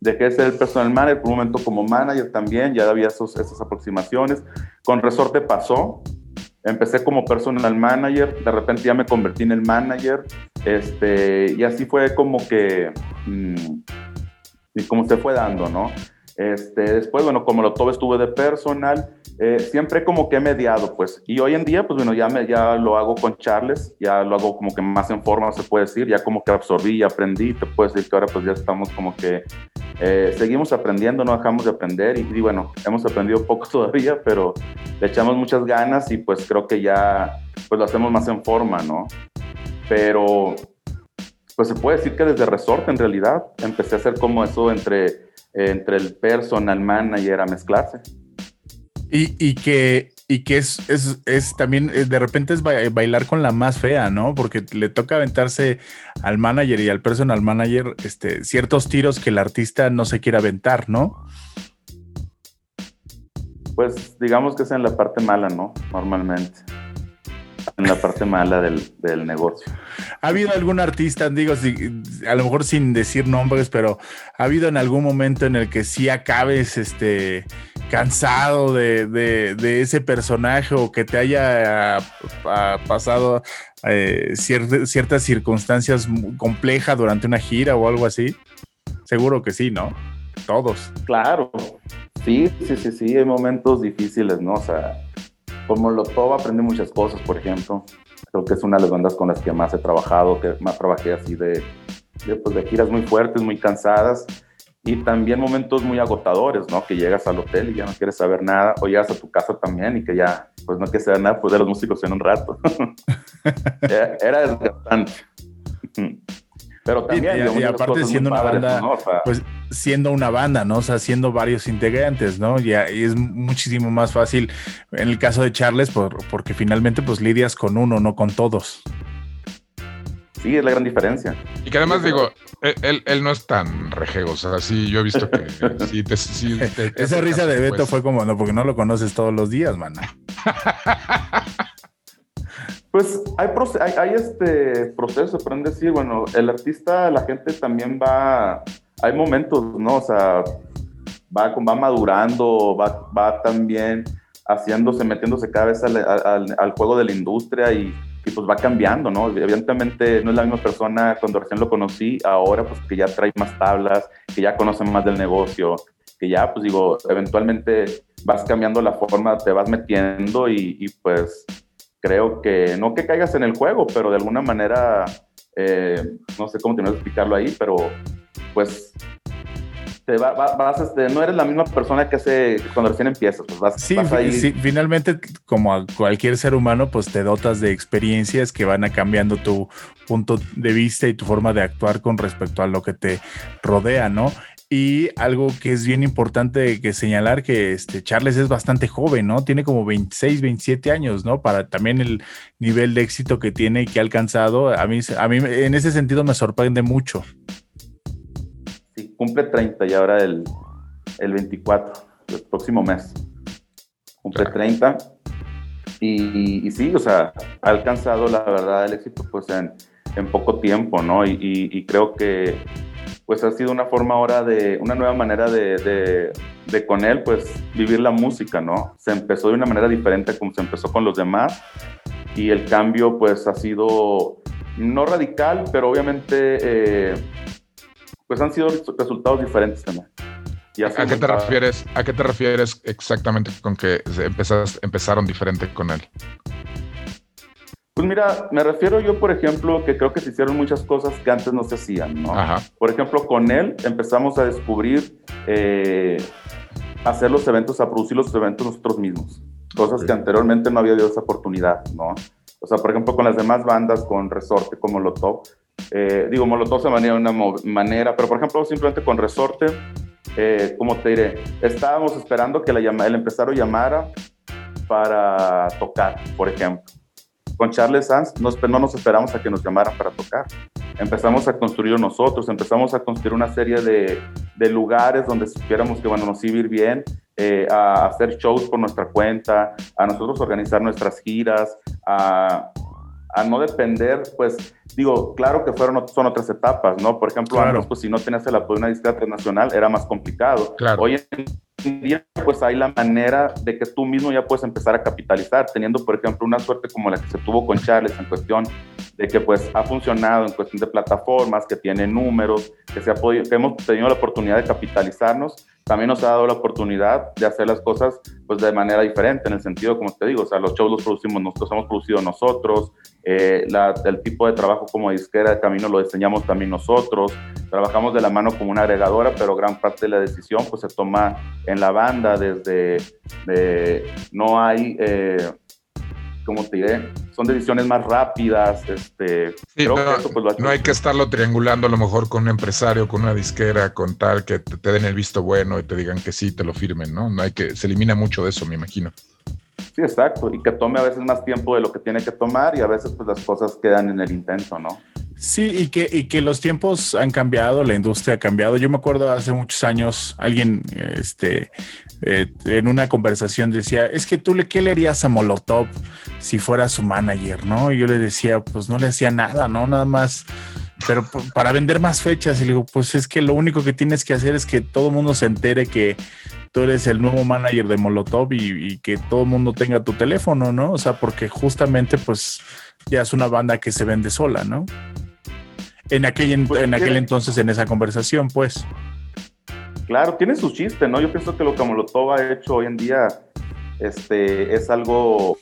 dejé de ser el personal manager, por un momento como manager también, ya había esas aproximaciones. Con Resorte pasó, empecé como personal manager, de repente ya me convertí en el manager, este, y así fue como que, mm, y como se fue dando, ¿no? Este, después, bueno, como lo todo estuve de personal, eh, siempre como que he mediado, pues. Y hoy en día, pues bueno, ya, me, ya lo hago con Charles, ya lo hago como que más en forma, se puede decir, ya como que absorbí y aprendí, te puedo decir que ahora pues ya estamos como que eh, seguimos aprendiendo, no dejamos de aprender y, y, bueno, hemos aprendido [laughs] poco todavía, pero le echamos muchas ganas y pues creo que ya pues lo hacemos más en forma, ¿no? Pero pues se puede decir que desde Resorte en realidad empecé a hacer como eso entre, entre el personal manager a mezclarse. Y, que, y que es, es, también, eh, de repente es bailar con la más fea, ¿no? Porque le toca aventarse al manager y al personal manager este, ciertos tiros que el artista no se quiere aventar, ¿no? Pues digamos que es en la parte mala, ¿no? Normalmente en la parte mala del, negocio. ¿Ha habido algún artista, digo, a lo mejor sin decir nombres, pero ha habido en algún momento en el que sí acabes este, cansado de, ese personaje o que te haya pasado eh, ciertas circunstancias complejas durante una gira o algo así? Seguro que sí, ¿no? Todos. Claro. Sí, sí, sí, sí, hay momentos difíciles, ¿no? O sea, como todo aprendí muchas cosas, por ejemplo. Creo que es una de las bandas con las que más he trabajado, que más trabajé así de, de, pues, de giras muy fuertes, muy cansadas y también momentos muy agotadores, ¿no? Que llegas al hotel y ya no quieres saber nada, o llegas a tu casa también y que ya, pues no quieres saber nada, pues de los músicos en un rato. [laughs] era desgastante. [laughs] Pero también. Y, aparte siendo una banda, pues siendo una banda, ¿no? O sea, siendo varios integrantes, ¿no? Y, y, es muchísimo más fácil en el caso de Charles, por, porque finalmente pues lidias con uno, no con todos. Sí, es la gran diferencia. Y que además digo, él, él, no es tan rejego, o sea, sí, yo he visto que [laughs] sí, Esa risa de Beto pues. fue como, no, porque no lo conoces todos los días, man. [laughs] Pues hay, hay, este proceso, pueden decir, bueno, el artista, la gente también va, hay momentos, ¿no? O sea, va, va madurando, va, va también haciéndose, metiéndose cada vez al, al, juego de la industria y, y, pues va cambiando, ¿no? Evidentemente no es la misma persona cuando recién lo conocí, ahora pues que ya trae más tablas, que ya conoce más del negocio, que ya pues digo, eventualmente vas cambiando la forma, te vas metiendo y, y pues creo que no que caigas en el juego, pero de alguna manera, eh, no sé cómo tener que explicarlo ahí, pero pues te vas, este, no eres la misma persona que hace cuando recién empiezas, pues vas, sí, sí, finalmente, como a cualquier ser humano, pues te dotas de experiencias que van a cambiando tu punto de vista y tu forma de actuar con respecto a lo que te rodea, ¿no? Y algo que es bien importante que señalar que este Charles es bastante joven, ¿no? Tiene como 26, 27 años, ¿no? Para también el nivel de éxito que tiene y que ha alcanzado, a mí, a mí en ese sentido me sorprende mucho cumple 30 y ahora el, el 24, el próximo mes. Cumple 30. Y, sí, o sea, ha alcanzado la verdad el éxito pues en, en poco tiempo, ¿no? Y, creo que pues ha sido una forma ahora de, una nueva manera de, de, de, con él pues vivir la música, ¿no? Se empezó de una manera diferente como se empezó con los demás y el cambio pues ha sido no radical, pero obviamente eh, pues han sido resultados diferentes también. ¿A qué, te refieres, ¿A qué te refieres exactamente con que empezaron diferente con él? Pues mira, me refiero yo, por ejemplo, que creo que se hicieron muchas cosas que antes no se hacían, ¿no? Por ejemplo, con él empezamos a descubrir, eh, hacer los eventos, a producir los eventos nosotros mismos, cosas que anteriormente no había habido esa oportunidad, ¿no? O sea, por ejemplo, con las demás bandas, con Resorte, como Lotov, eh, digo, Molotov se manera de una manera, pero por ejemplo, simplemente con Resorte, eh, como te diré, estábamos esperando que la llama, el empresario llamara para tocar, por ejemplo. Con Charles Sanz no, no nos esperamos a que nos llamaran para tocar. Empezamos a construir nosotros, empezamos a construir una serie de, de lugares donde supiéramos que bueno, nos iba a ir bien, eh, a hacer shows por nuestra cuenta, a nosotros organizar nuestras giras, a, a no depender, pues digo, claro que fueron, son otras etapas, ¿no? Por ejemplo, antes, pues si no tenías el apoyo de una disquera nacional era más complicado. Claro. Hoy en día, pues hay la manera de que tú mismo ya puedes empezar a capitalizar, teniendo, por ejemplo, una suerte como la que se tuvo con Charles en cuestión de que pues ha funcionado en cuestión de plataformas, que tiene números, que, se ha podido, que hemos tenido la oportunidad de capitalizarnos también nos ha dado la oportunidad de hacer las cosas pues de manera diferente, en el sentido, como te digo, o sea, los shows los producimos nosotros, hemos producido nosotros, eh, el tipo de trabajo como disquera de camino lo diseñamos también nosotros, trabajamos de la mano como una agregadora, pero gran parte de la decisión pues se toma en la banda desde, no hay... Eh, como te diré, son decisiones más rápidas. Este, no, pues, no hay que estarlo triangulando a lo mejor con un empresario, con una disquera, con tal que te, den el visto bueno y te digan que sí, te lo firmen, ¿no? No hay que, se elimina mucho de eso, me imagino. Sí, exacto, y que tome a veces más tiempo de lo que tiene que tomar y a veces pues las cosas quedan en el intento, ¿no? Sí, y que, y que los tiempos han cambiado, la industria ha cambiado. Yo me acuerdo hace muchos años, alguien este, eh, en una conversación decía, es que tú le, ¿qué le harías a Molotov si fuera su manager? ¿no? Y yo le decía, pues no le hacía nada, ¿no? Nada más, pero para vender más fechas. Y le digo, pues es que lo único que tienes que hacer es que todo el mundo se entere que tú eres el nuevo manager de Molotov y, que todo el mundo tenga tu teléfono, ¿no? O sea, porque justamente pues ya es una banda que se vende sola, ¿no? En aquel, en aquel entonces, en esa conversación, pues. Claro, tiene su chiste, ¿no? Yo pienso que lo que Molotov ha hecho hoy en día este, es algo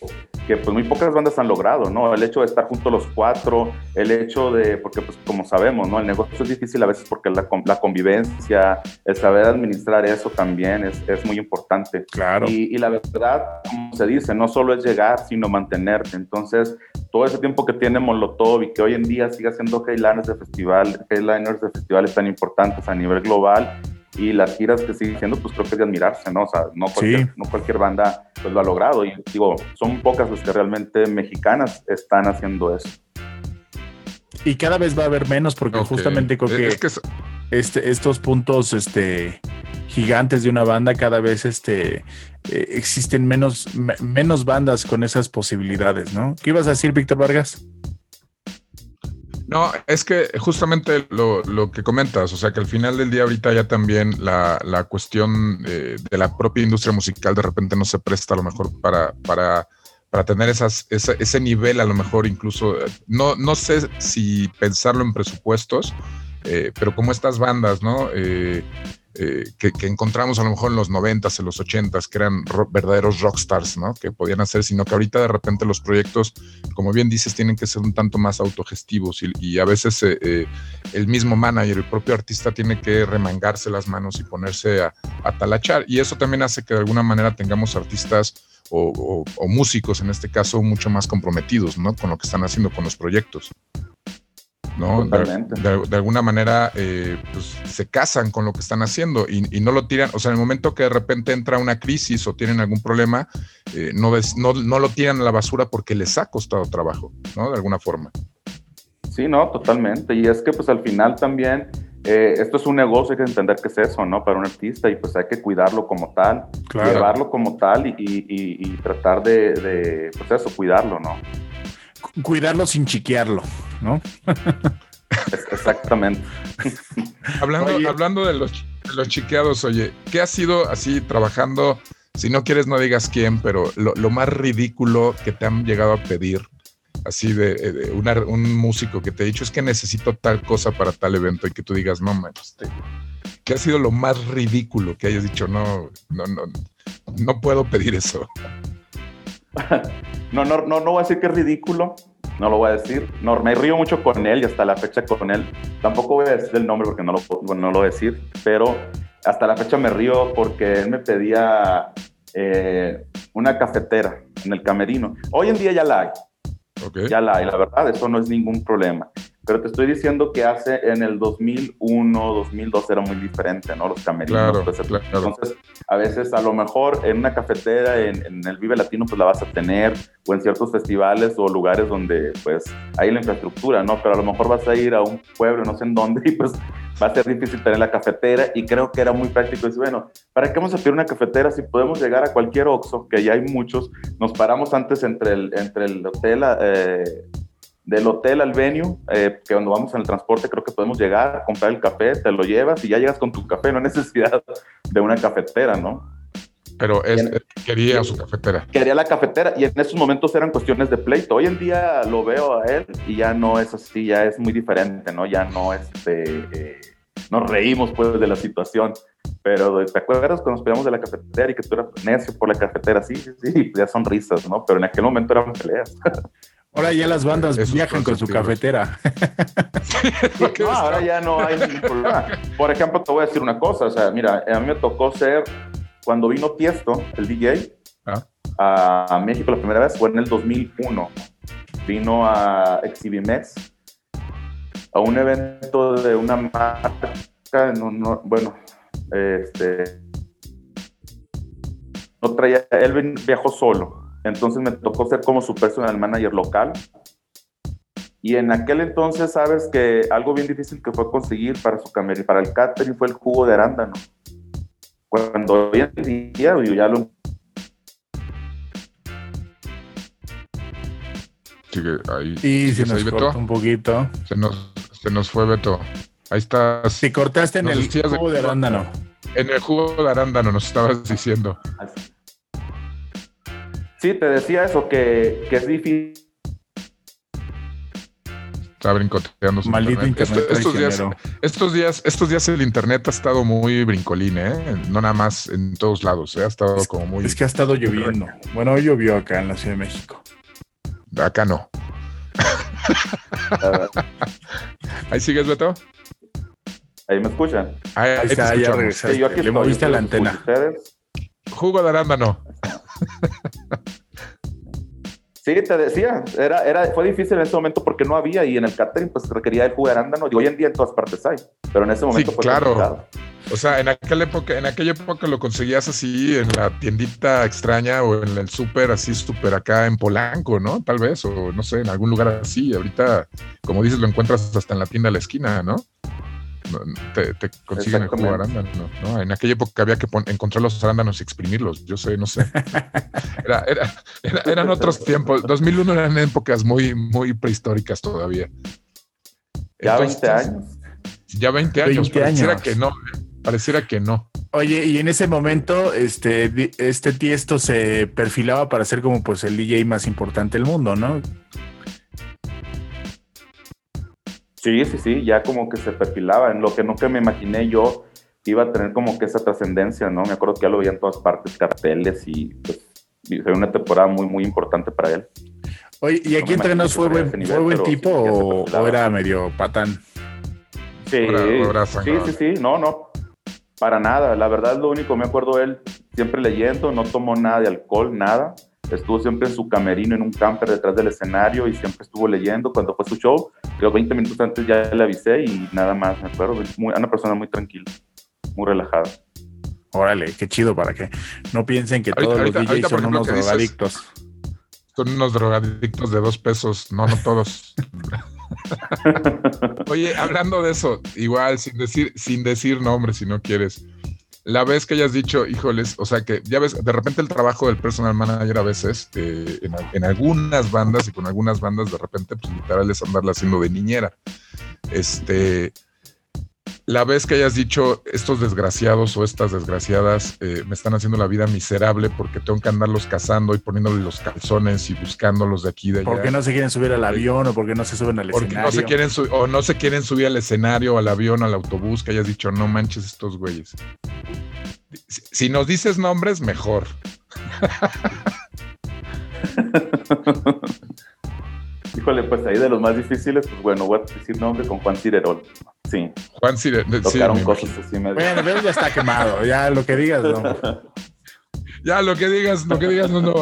que pues muy pocas bandas han logrado, ¿no? El hecho de estar juntos los cuatro, el hecho de, porque pues como sabemos, ¿no? El negocio es difícil a veces porque la, la convivencia, el saber administrar eso también es, es muy importante. Claro. Y, y, la verdad, como se dice, no solo es llegar, sino mantenerte. Entonces, todo ese tiempo que tiene Molotov y que hoy en día sigue siendo headliners de festival, headliners de festivales tan importantes a nivel global, y las giras que sigue siendo, pues creo que es de admirarse, ¿no? O sea, no cualquier, no cualquier banda pues lo ha logrado y digo, son pocas las que realmente mexicanas están haciendo eso. Y cada vez va a haber menos porque justamente creo que, este, estos puntos este, gigantes de una banda cada vez este, eh, existen menos, menos bandas con esas posibilidades, ¿no? ¿Qué ibas a decir, Víctor Vargas? No, es que justamente lo, que comentas, o sea que al final del día ahorita ya también la, cuestión de la propia industria musical de repente no se presta a lo mejor para, para, para tener esas, ese, nivel a lo mejor incluso, no, no sé si pensarlo en presupuestos, eh, pero como estas bandas, ¿no? Eh, eh, que, encontramos a lo mejor en los noventas, en los ochentas, que eran verdaderos rockstars, ¿no? Que podían hacer, sino que ahorita de repente los proyectos, como bien dices, tienen que ser un tanto más autogestivos y, a veces eh, eh, el mismo manager, el propio artista tiene que remangarse las manos y ponerse a, talachar. Y eso también hace que de alguna manera tengamos artistas o, o músicos, en este caso, mucho más comprometidos, ¿no? Con lo que están haciendo con los proyectos. ¿No? De, alguna manera eh, pues, se casan con lo que están haciendo y, no lo tiran, o sea, en el momento que de repente entra una crisis o tienen algún problema, eh, no, no, lo tiran a la basura porque les ha costado trabajo, ¿no? De alguna forma. Sí, no, totalmente. Y es que pues al final también eh, esto es un negocio, hay que entender que es eso, ¿no? Para un artista y pues hay que cuidarlo como tal, llevarlo como tal y, tratar de, de, pues eso, cuidarlo, ¿no? Cuidarlo sin chiquearlo, ¿no? Exactamente. hablando, hablando de los, los, chiqueados, oye, ¿qué ha sido así trabajando? Si no quieres, no digas quién, pero lo, más ridículo que te han llegado a pedir, así de, un músico que te ha dicho es que necesito tal cosa para tal evento y que tú digas, no, man, este, ¿qué ha sido lo más ridículo que hayas dicho? No, no, no, no puedo pedir eso. [laughs] no, no, no, no voy a decir que es ridículo, no lo voy a decir. No, me río mucho con él y hasta la fecha con él. Tampoco voy a decir el nombre porque no lo, no lo voy a decir, pero hasta la fecha me río porque él me pedía eh, una cafetera en el camerino. Hoy en día ya la hay. Ya la hay, la verdad, eso no es ningún problema. Pero te estoy diciendo que hace en el 2001, 2002 era muy diferente, ¿no? Los camerinos. Pues, entonces, a veces a lo mejor en una cafetera, en, el Vive Latino, pues la vas a tener, o en ciertos festivales o lugares donde pues hay la infraestructura, ¿no? Pero a lo mejor vas a ir a un pueblo, no sé en dónde, [laughs] y pues va a ser difícil tener la cafetera y creo que era muy práctico. Decir, bueno, ¿para qué vamos a pedir una cafetera si podemos llegar a cualquier Oxxo, que ya hay muchos? Nos paramos antes entre el, entre el hotel, eh, del hotel al venue, eh, que cuando vamos en el transporte creo que podemos llegar, comprar el café, te lo llevas y ya llegas con tu café, no hay [laughs] necesidad de una cafetera, ¿no? Pero es, quería su cafetera. Quería la cafetera y en esos momentos eran cuestiones de pleito. Hoy en día lo veo a él y ya no es así, ya es muy diferente, ¿no? Ya no, este, eh, nos reímos pues de la situación. Pero ¿te acuerdas cuando nos peleamos de la cafetera y que tú eras necio por la cafetera? Sí, sí, sí, ya son risas, ¿no? Pero en aquel momento eran peleas. [laughs] Ahora ya las bandas viajan con su cafetera. [laughs] no, ahora ya no hay ningún problema. Por ejemplo, te voy a decir una cosa. O sea, mira, a mí me tocó ser, cuando vino Tiesto, el DJ, ah. a, México la primera vez, fue en el 2001. Vino a Exhibimex, a un evento de una marca, bueno, este, no traía, él viajó solo entonces me tocó ser como su personal manager local. Y en aquel entonces, sabes que algo bien difícil que fue conseguir para su y para el catering fue el jugo de arándano. Cuando hoy en día yo ya lo ahí. Y se nos cortó un poquito. Se nos, se nos fue Beto. Ahí estás. Si cortaste en el jugo de arándano. En el jugo de arándano nos estabas diciendo. Sí, te decía eso, que, que es difícil. Está brincoteando. Maldito internet. estos, días, estos, días, estos días el internet ha estado muy brincolín, ¿eh? No nada más en todos lados, ¿eh? Ha estado como muy. Es que ha estado lloviendo. Bueno, hoy llovió acá en la Ciudad de México. Acá no. [laughs] ¿Ahí sigues, Beto? Ahí me escuchan. Ahí, está, ya regresaste. Le moviste a la antena. Jugo de arándano. Sí, te decía, era, era, fue difícil en ese momento porque no había y en el catering pues requería el jugo de arándano y hoy en día en todas partes hay, pero en ese momento sí, claro. O sea, en aquella época, en aquella época lo conseguías así en la tiendita extraña o en el súper así súper acá en Polanco, ¿no? Tal vez, o no sé, en algún lugar así. Ahorita, como dices, lo encuentras hasta en la tienda de la esquina, ¿no? Te, consiguen el jugo de arándano, ¿no? En aquella época había que encontrar los arándanos y exprimirlos, yo sé, no sé. [laughs] eran otros tiempos, 2001 eran épocas muy, muy prehistóricas todavía. Ya 20 años. Ya 20 años, pareciera que no, pareciera que no. Oye, y en ese momento, este, este tiesto se perfilaba para ser como pues el DJ más importante del mundo, ¿no? Sí, sí, sí, ya como que se perfilaba en lo que nunca me imaginé yo iba a tener como que esa trascendencia, ¿no? Me acuerdo que ya lo veía en todas partes, carteles y pues fue una temporada muy, muy importante para él. Oye, ¿y aquí entre nos fue buen, fue buen tipo o, o, era medio patán? Sí, sí, sí, sí, no, no, para nada. La verdad, lo único me acuerdo él siempre leyendo, no tomó nada de alcohol, nada. Estuvo siempre en su camerino, en un camper detrás del escenario y siempre estuvo leyendo. Cuando fue su show, creo 20 minutos antes ya le avisé y nada más, me acuerdo. Muy, una persona muy tranquila, muy relajada. Órale, qué chido para que no piensen que todos los DJs son unos drogadictos. son unos drogadictos de dos pesos, no, no todos. [laughs] Oye, hablando de eso, igual, sin decir, sin decir nombres si no quieres. La vez que hayas dicho, híjoles, o sea que ya ves, de repente el trabajo del personal manager a veces, eh, en, en, algunas bandas y con algunas bandas, de repente, pues literal es andarla haciendo de niñera. Este, la vez que hayas dicho estos desgraciados o estas desgraciadas eh, me están haciendo la vida miserable porque tengo que andarlos cazando y poniéndole los calzones y buscándolos de aquí de allá. Porque no se quieren subir al avión o porque no se suben al porque escenario. No se quieren o no se quieren subir al escenario, al avión, al autobús, que hayas dicho, no manches estos güeyes. Si, si nos dices nombres, mejor. [laughs] Híjole, pues ahí de los más difíciles, pues bueno, voy a decir nombre con Juan Cirerol. Sí. Juan Cirerol. Tocaron sí, cosas así. Me... Bueno, pero ya está quemado, ya lo que digas, no. [laughs] ya lo que digas, lo que digas, no, no.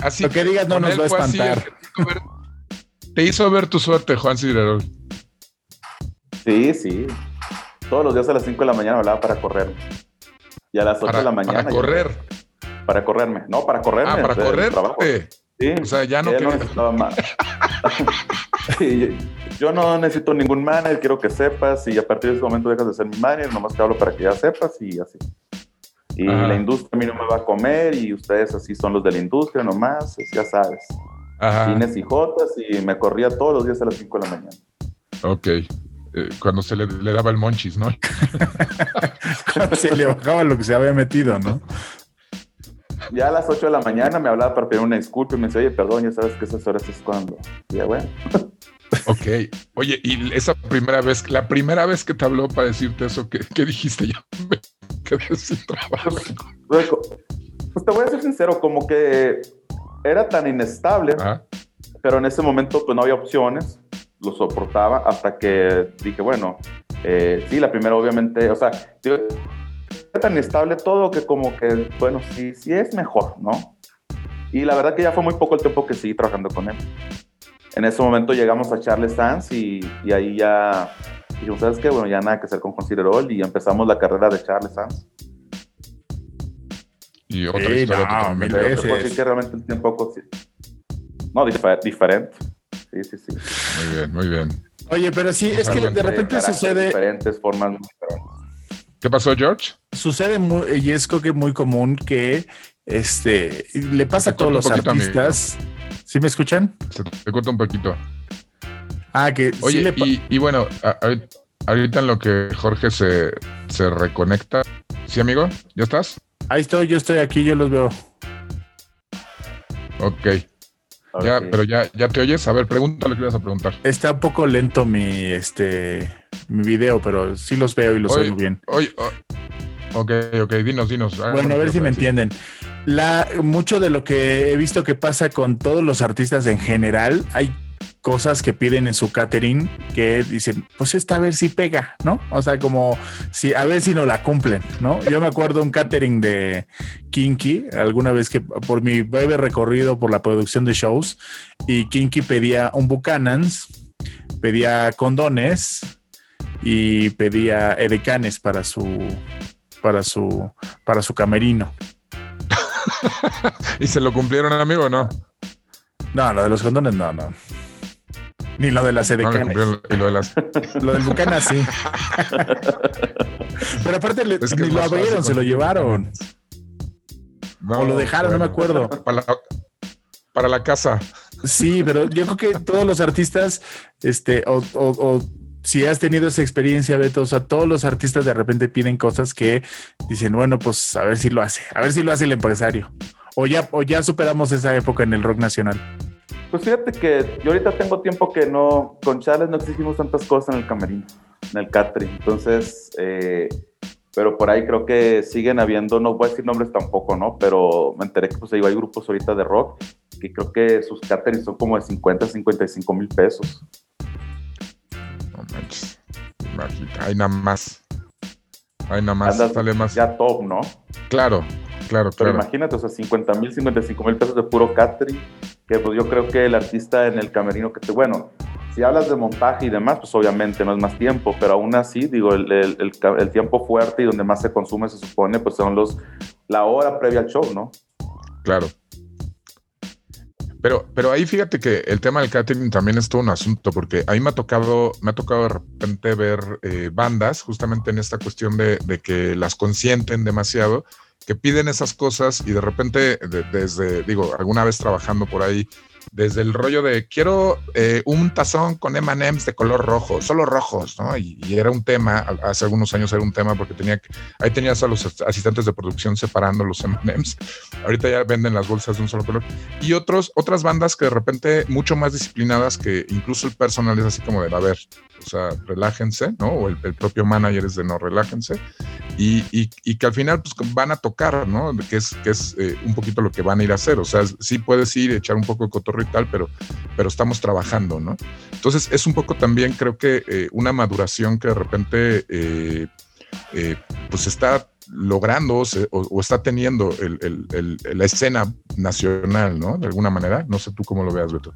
Así, lo que digas no nos va a espantar. Así, te hizo ver tu suerte, Juan Cirerol. Sí, sí. Todos los días a las 5 de la mañana hablaba para correr. Y a las 8 para, de la mañana. Para correr. Para correrme. No, para correrme. Ah, para correr. Sí, o sea, ya no, no necesitaba [laughs] más. [laughs] sí, yo no necesito ningún manager, quiero que sepas, y a partir de ese momento dejas de ser mi manager, nomás te hablo para que ya sepas y así. Y Ajá. la industria a mí no me va a comer, y ustedes así son los de la industria nomás, ya sabes. Cines y jotas, y me corría todos los días a las 5 de la mañana. Ok. Eh, cuando se le, le, daba el monchis, ¿no? [laughs] cuando se le bajaba lo que se había metido, ¿no? Ya a las 8 de la mañana me hablaba para pedir una disculpa y me decía, oye, perdón, ya sabes que esas horas es cuando. Y ya, bueno. Ok. Oye, y esa primera vez, la primera vez que te habló para decirte eso, ¿qué, qué dijiste? Ya me quedé sin trabajo. Pues, pues, te voy a ser sincero, como que era tan inestable, ¿Ah? pero en ese momento pues no había opciones, lo soportaba hasta que dije, bueno, eh, sí, la primera obviamente, o sea, digo, tan estable todo que como que, bueno, sí, sí es mejor, ¿no? Y la verdad que ya fue muy poco el tiempo que seguí trabajando con él. En ese momento llegamos a Charles Sanz y, y ahí ya dijimos, ¿sabes qué? Bueno, ya nada que hacer con Considerol y empezamos la carrera de Charles Sanz. Y otra sí, historia no, mil veces. Así que realmente el tiempo... No, dif diferente. Sí, sí, sí. Muy bien, muy bien. Oye, pero sí, es que de repente sucede... Diferentes formas diferentes. ¿Qué pasó, George? Sucede muy, y es creo que muy común que este le pasa a todos los artistas. ¿Sí me escuchan? Se te corta un poquito. Ah, que Oye, sí le y, y, bueno, ahorita en lo que Jorge se, se reconecta. ¿Sí, amigo? ¿Ya estás? Ahí estoy, yo estoy aquí, yo los veo. Ok. okay. Ya, pero ya, ya te oyes. A ver, pregúntale qué vas a preguntar. Está un poco lento mi este mi video, pero sí los veo y los oigo bien. Oye, oh, ok, ok, dinos, dinos. Bueno, a ver si me entienden. La, mucho de lo que he visto que pasa con todos los artistas en general, hay cosas que piden en su catering que dicen, pues esta a ver si pega, ¿no? O sea, como si a ver si no la cumplen, ¿no? Yo me acuerdo un catering de Kinky, alguna vez que por mi breve recorrido por la producción de shows, y Kinky pedía un Buchanan's, pedía condones, y pedía edecanes para su para su para su camerino. [laughs] ¿Y se lo cumplieron, amigo, o no? No, lo de los condones no, no. Ni lo de las edecanes. No, y lo de las... [laughs] lo del bucana sí. [laughs] Pero aparte le, es que ni lo abrieron, se lo llevaron. No, o lo dejaron, bueno, no me acuerdo. Para la, para la casa. Sí, pero yo creo que todos los artistas, este, o, o, o si has tenido esa experiencia, Beto, o sea, todos los artistas de repente piden cosas que dicen, bueno, pues a ver si lo hace, a ver si lo hace el empresario. O ya, o ya superamos esa época en el rock nacional. Pues fíjate que yo ahorita tengo tiempo que no, con Charles no exigimos tantas cosas en el camerino, en el catering. Entonces, eh, pero por ahí creo que siguen habiendo, no voy a decir nombres tampoco, ¿no? Pero me enteré que pues ahí hay grupos ahorita de rock que creo que sus caterings son como de 50, 55 mil pesos. Manches. Hay nada más. Hay nada más. sale más. Ya top, ¿no? Claro, claro, Pero claro. imagínate, o sea, 50 mil, 55 mil pesos de puro catering, que pues yo creo que el artista en el camerino que te, bueno, si hablas de montaje y demás, pues obviamente no es más tiempo, pero aún así, digo, el, el, el, tiempo fuerte y donde más se consume, se supone, pues son los, la hora previa al show, ¿no? Claro. Pero, pero ahí fíjate que el tema del catering también es todo un asunto, porque ahí me ha tocado, me ha tocado de repente ver eh, bandas, justamente en esta cuestión de, que las consienten demasiado, que piden esas cosas y de repente, de, desde, digo, alguna vez trabajando por ahí desde el rollo de quiero eh, un tazón con M&M's de color rojo, solo rojos, ¿no? Y, era un tema, hace algunos años era un tema porque tenía que, ahí tenías a los asistentes de producción separando los M&M's. Ahorita ya venden las bolsas de un solo color. Y otros, otras bandas que de repente mucho más disciplinadas que incluso el personal es así como de, a ver, o sea, relájense, ¿no? O el, el propio manager es de no, relájense. Y, y, y, que al final pues van a tocar, ¿no? Que es, que es eh, un poquito lo que van a ir a hacer. O sea, sí puedes ir, echar un poco de cotorreo y tal, pero, pero estamos trabajando, ¿no? Entonces es un poco también creo que eh, una maduración que de repente eh, eh, pues está logrando o, o, está teniendo el, el, el, la escena nacional, ¿no? De alguna manera. No sé tú cómo lo veas, Beto.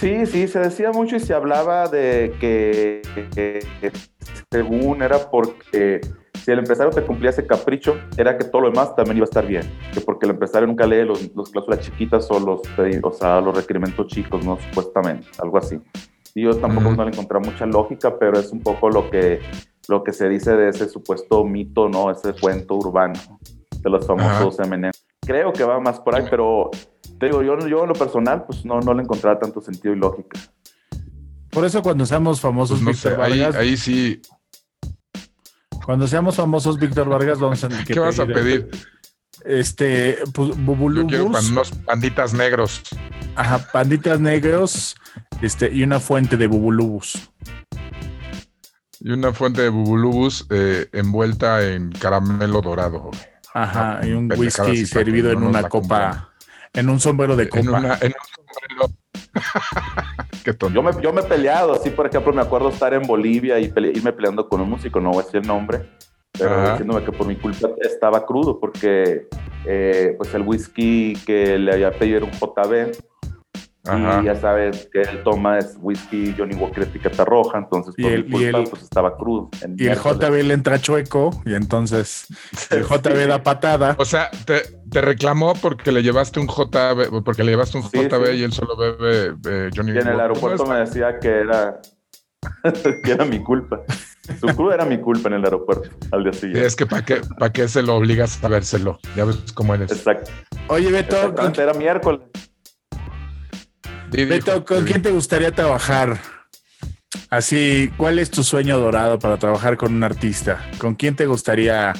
Sí, sí, se decía mucho y se hablaba de que, que, que según era porque si el empresario te cumplía ese capricho, era que todo lo demás también iba a estar bien. Que porque el empresario nunca lee los, los cláusulas chiquitas o los, o sea, los requerimientos chicos, ¿no? Supuestamente, algo así. Y yo tampoco -huh. no le encontré mucha lógica, pero es un poco lo que, lo que se dice de ese supuesto mito, ¿no? Ese cuento urbano de los famosos. M&M. Creo que va más por ahí, pero te digo, yo, yo en lo personal, pues no, no le encontraba tanto sentido y lógica. Por eso cuando seamos famosos, pues no sé, ahí, ahí sí cuando seamos famosos, Víctor Vargas, vamos a ¿Qué vas a pedir? Este, pues, bubulubus. Yo quiero unos panditas negros. Ajá, panditas negros, este, y una fuente de bubulubus. Y una fuente de bubulubus eh, envuelta en caramelo dorado. Ajá, y un whisky servido en una copa, en un sombrero de copa. En, una, en un sombrero. [laughs] Qué yo, me, yo me he peleado, así por ejemplo, me acuerdo estar en Bolivia y pele irme peleando con un músico, no voy a decir el nombre, pero Ajá. diciéndome que por mi culpa estaba crudo, porque eh, pues el whisky que le había pedido era un JB, Ajá. y ya sabes que él toma es whisky Johnny Walker etiqueta roja, entonces por el, mi culpa el, pues estaba crudo. y el JB le entra chueco y entonces [laughs] el JB da patada. O sea, te, te, reclamó porque le llevaste un JB, porque le llevaste un sí, JB sí. y él solo bebe eh, Johnny Walker. Y en el aeropuerto me decía que era [laughs] que era mi culpa. Su crudo era mi culpa en el aeropuerto al día siguiente. Es que para qué, pa qué se lo obligas a vérselo. Ya ves cómo eres. Exacto. Oye, Beto. Era miércoles. Beto, ¿con quién te gustaría trabajar? Así, ¿cuál es tu sueño dorado para trabajar con un artista? ¿Con quién te gustaría,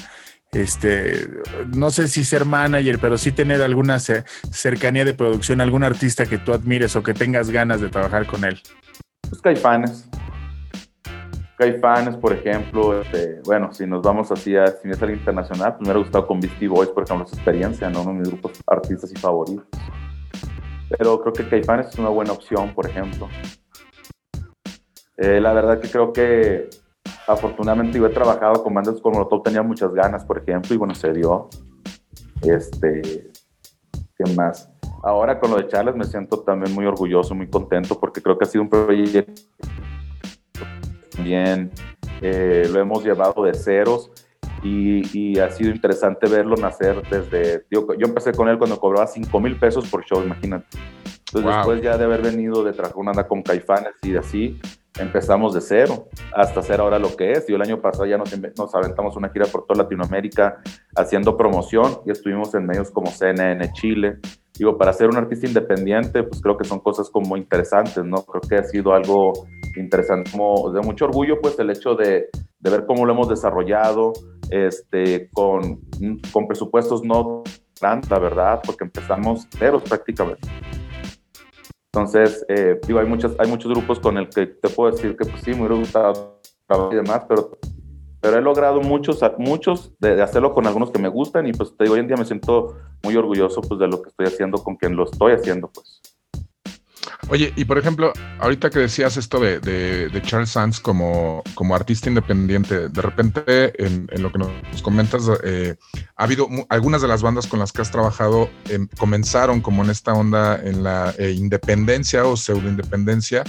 este, no sé si ser manager, pero sí tener alguna cercanía de producción, algún artista que tú admires o que tengas ganas de trabajar con él? Pues Caifanes. Caifanes, por ejemplo, este, bueno, si nos vamos así a cine internacional, pues me hubiera gustado con Beastie Boys, por ejemplo, su experiencia, ¿no? Uno de mis grupos artistas y favoritos pero creo que Caifanes es una buena opción, por ejemplo. Eh, la verdad que creo que afortunadamente yo he trabajado con bandas como Molotov, tenía muchas ganas, por ejemplo, y bueno, se dio. Este, ¿qué más? Ahora con lo de Charles me siento también muy orgulloso, muy contento, porque creo que ha sido un proyecto bien, eh, lo hemos llevado de ceros y, y, ha sido interesante verlo nacer desde, digo, yo empecé con él cuando cobraba 5 mil pesos por show, imagínate. Entonces wow. después ya de haber venido de una anda con Caifanes y de así, empezamos de cero hasta hacer ahora lo que es. Y el año pasado ya nos, nos aventamos una gira por toda Latinoamérica haciendo promoción y estuvimos en medios como CNN Chile. Digo, para ser un artista independiente, pues creo que son cosas como interesantes, ¿no? Creo que ha sido algo interesante, como de mucho orgullo, pues el hecho de, de ver cómo lo hemos desarrollado, este, con, con presupuestos no grandes, la verdad, porque empezamos ceros prácticamente. Entonces, eh, digo, hay, muchas, hay muchos grupos con el que te puedo decir que pues sí, me hubiera gustado trabajar y demás, pero pero he logrado muchos, muchos de, hacerlo con algunos que me gustan y pues te digo, hoy en día me siento muy orgulloso pues de lo que estoy haciendo con quien lo estoy haciendo pues. Oye, y por ejemplo, ahorita que decías esto de, Charles Sands como, como artista independiente, de repente en, lo que nos comentas, eh, ha habido algunas de las bandas con las que has trabajado em, comenzaron como en esta onda en la eh, independencia o pseudo independencia,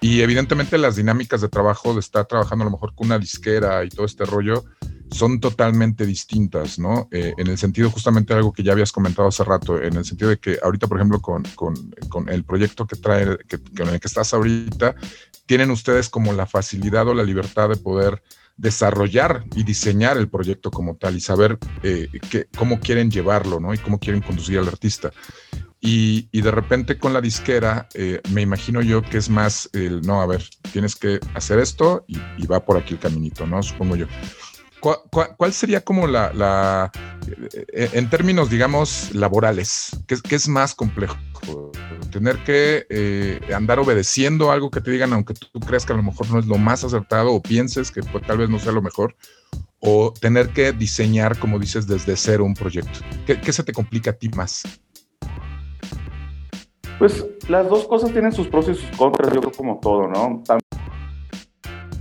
y evidentemente las dinámicas de trabajo de estar trabajando a lo mejor con una disquera y todo este rollo son totalmente distintas, ¿no? Eh, en el sentido justamente algo que ya habías comentado hace rato, en el sentido de que ahorita, por ejemplo, con, con, con el proyecto que trae, con el que estás ahorita, tienen ustedes como la facilidad o la libertad de poder desarrollar y diseñar el proyecto como tal y saber eh, cómo quieren llevarlo, ¿no? Y cómo quieren conducir al artista. Y, y, de repente con la disquera, eh, me imagino yo que es más el, no, a ver, tienes que hacer esto y, y, va por aquí el caminito, ¿no? Supongo yo. ¿Cuál, sería como la, eh, en términos, digamos, laborales, qué, es más complejo? Tener que eh, andar obedeciendo algo que te digan, aunque tú creas que a lo mejor no es lo más acertado o pienses que pues, tal vez no sea lo mejor, o tener que diseñar, como dices, desde cero un proyecto. ¿Qué, se te complica a ti más? Pues las dos cosas tienen sus pros y sus contras, yo creo como todo, ¿no?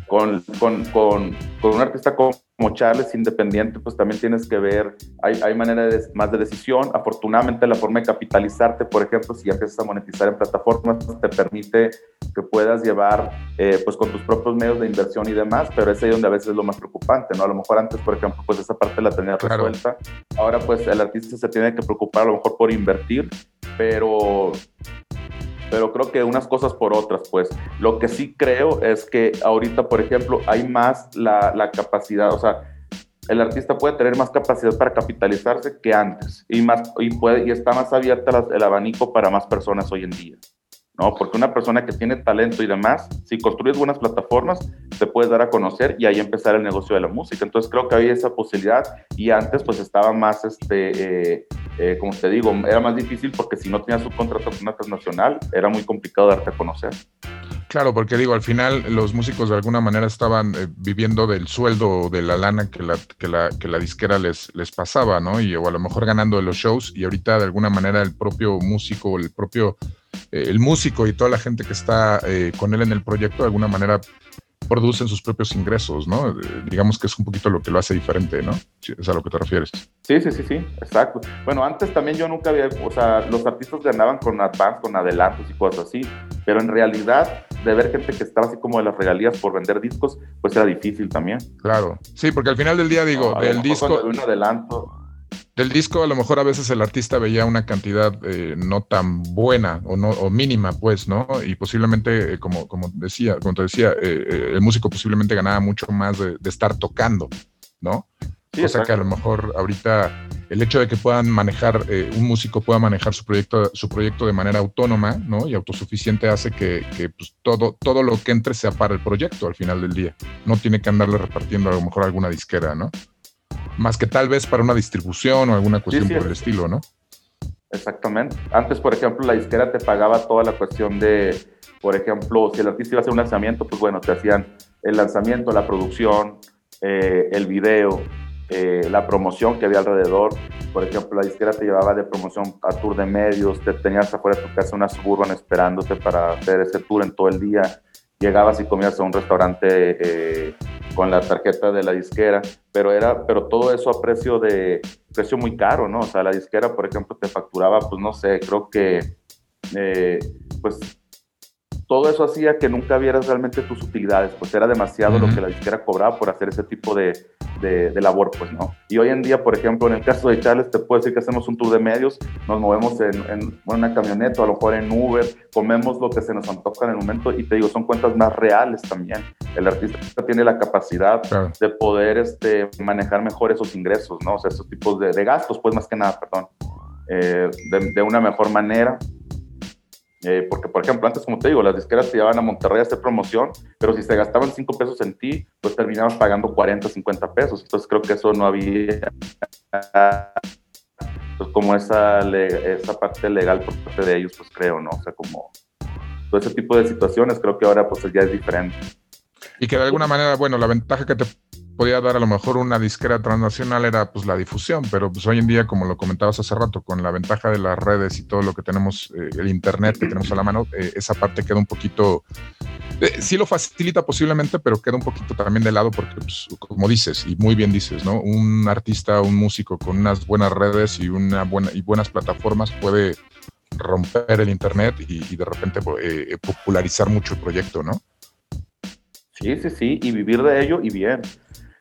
Con, con, con, con un artista como Charles independiente, pues también tienes que ver, hay, hay manera de, más de decisión. Afortunadamente la forma de capitalizarte, por ejemplo, si ya empiezas a monetizar en plataformas, te permite que puedas llevar eh, pues con tus propios medios de inversión y demás, pero es ahí donde a veces es lo más preocupante, ¿no? A lo mejor antes, por ejemplo, pues esa parte la tenía resuelta. Ahora pues el artista se tiene que preocupar a lo mejor por invertir, pero pero creo que unas cosas por otras, pues. Lo que sí creo es que ahorita, por ejemplo, hay más la, la capacidad, o sea, el artista puede tener más capacidad para capitalizarse que antes y, más, y, puede, y está más abierta el abanico para más personas hoy en día. ¿No? Porque una persona que tiene talento y demás, si construyes buenas plataformas, te puedes dar a conocer y ahí empezar el negocio de la música. Entonces creo que había esa posibilidad y antes pues estaba más, este, eh, eh, como te digo, era más difícil porque si no tenías un contrato con una transnacional, era muy complicado darte a conocer. Claro, porque digo, al final los músicos de alguna manera estaban eh, viviendo del sueldo de la lana que la, que la, que la disquera les, les pasaba, ¿no? Y o a lo mejor ganando de los shows y ahorita de alguna manera el propio músico, el propio el músico y toda la gente que está eh, con él en el proyecto de alguna manera producen sus propios ingresos, ¿no? Eh, digamos que es un poquito lo que lo hace diferente, ¿no? Es a lo que te refieres. Sí, sí, sí, sí, exacto. Bueno, antes también yo nunca había, o sea, los artistas ganaban con advance, con adelantos y cosas así, pero en realidad de ver gente que estaba así como de las regalías por vender discos, pues era difícil también. Claro, sí, porque al final del día digo, el disco... Un adelanto del disco a lo mejor a veces el artista veía una cantidad eh, no tan buena o no o mínima pues no y posiblemente eh, como como decía como te decía eh, el músico posiblemente ganaba mucho más de, estar tocando no sí, cosa que a lo mejor ahorita el hecho de que puedan manejar un músico pueda manejar su proyecto su proyecto de manera autónoma no y autosuficiente hace que, que pues, todo todo lo que entre sea para el proyecto al final del día. No tiene que andarle repartiendo a lo mejor alguna disquera no más que tal vez para una distribución o alguna cuestión por el estilo, ¿no? Exactamente. Antes, por ejemplo, la disquera te pagaba toda la cuestión de, por ejemplo, si el artista iba a hacer un lanzamiento, pues bueno, te hacían el lanzamiento, la producción, eh, el video, eh, la promoción que había alrededor. Por ejemplo, la disquera te llevaba de promoción a tour de medios, te tenías afuera de tu casa una suburban esperándote para hacer ese tour en todo el día. Llegabas y comías a un restaurante eh, con la tarjeta de la disquera, pero era, pero todo eso a precio de, precio muy caro, ¿no? O sea, la disquera, por ejemplo, te facturaba, pues no sé, creo que, eh, pues todo eso hacía que nunca vieras realmente tus utilidades, pues era demasiado lo que la disquera cobraba por hacer ese tipo de, de, labor, pues, ¿no? Y hoy en día, por ejemplo, en el caso de Charles, te puedo decir que hacemos un tour de medios, nos movemos en, en una camioneta, a lo mejor en Uber, comemos lo que se nos antoja en el momento y te digo, son cuentas más reales también. El artista tiene la capacidad de poder este, manejar mejor esos ingresos, ¿no? O sea, esos tipos de, de gastos, pues más que nada, perdón, eh, de, de una mejor manera eh, porque, por ejemplo, antes, como te digo, las disqueras te llevaban a Monterrey a hacer promoción, pero si se gastaban 5 pesos en ti, pues terminabas pagando 40, 50 pesos. Entonces creo que eso no había pues, como esa, esa parte legal por parte de ellos, pues creo, ¿no? O sea, como todo ese tipo de situaciones, creo que ahora pues ya es diferente. Y que de alguna manera, bueno, la ventaja que te podía dar a lo mejor una disquera transnacional era pues la difusión, pero pues hoy en día, como lo comentabas hace rato, con la ventaja de las redes y todo lo que tenemos, eh, el internet que tenemos a la mano, eh, esa parte queda un poquito, eh, sí lo facilita posiblemente, pero queda un poquito también de lado porque, pues, como dices, y muy bien dices, ¿no? Un artista, un músico con unas buenas redes y, una buena, y buenas plataformas puede romper el internet y, de repente popularizar mucho el proyecto, ¿no? Sí, sí, sí, y vivir de ello y bien.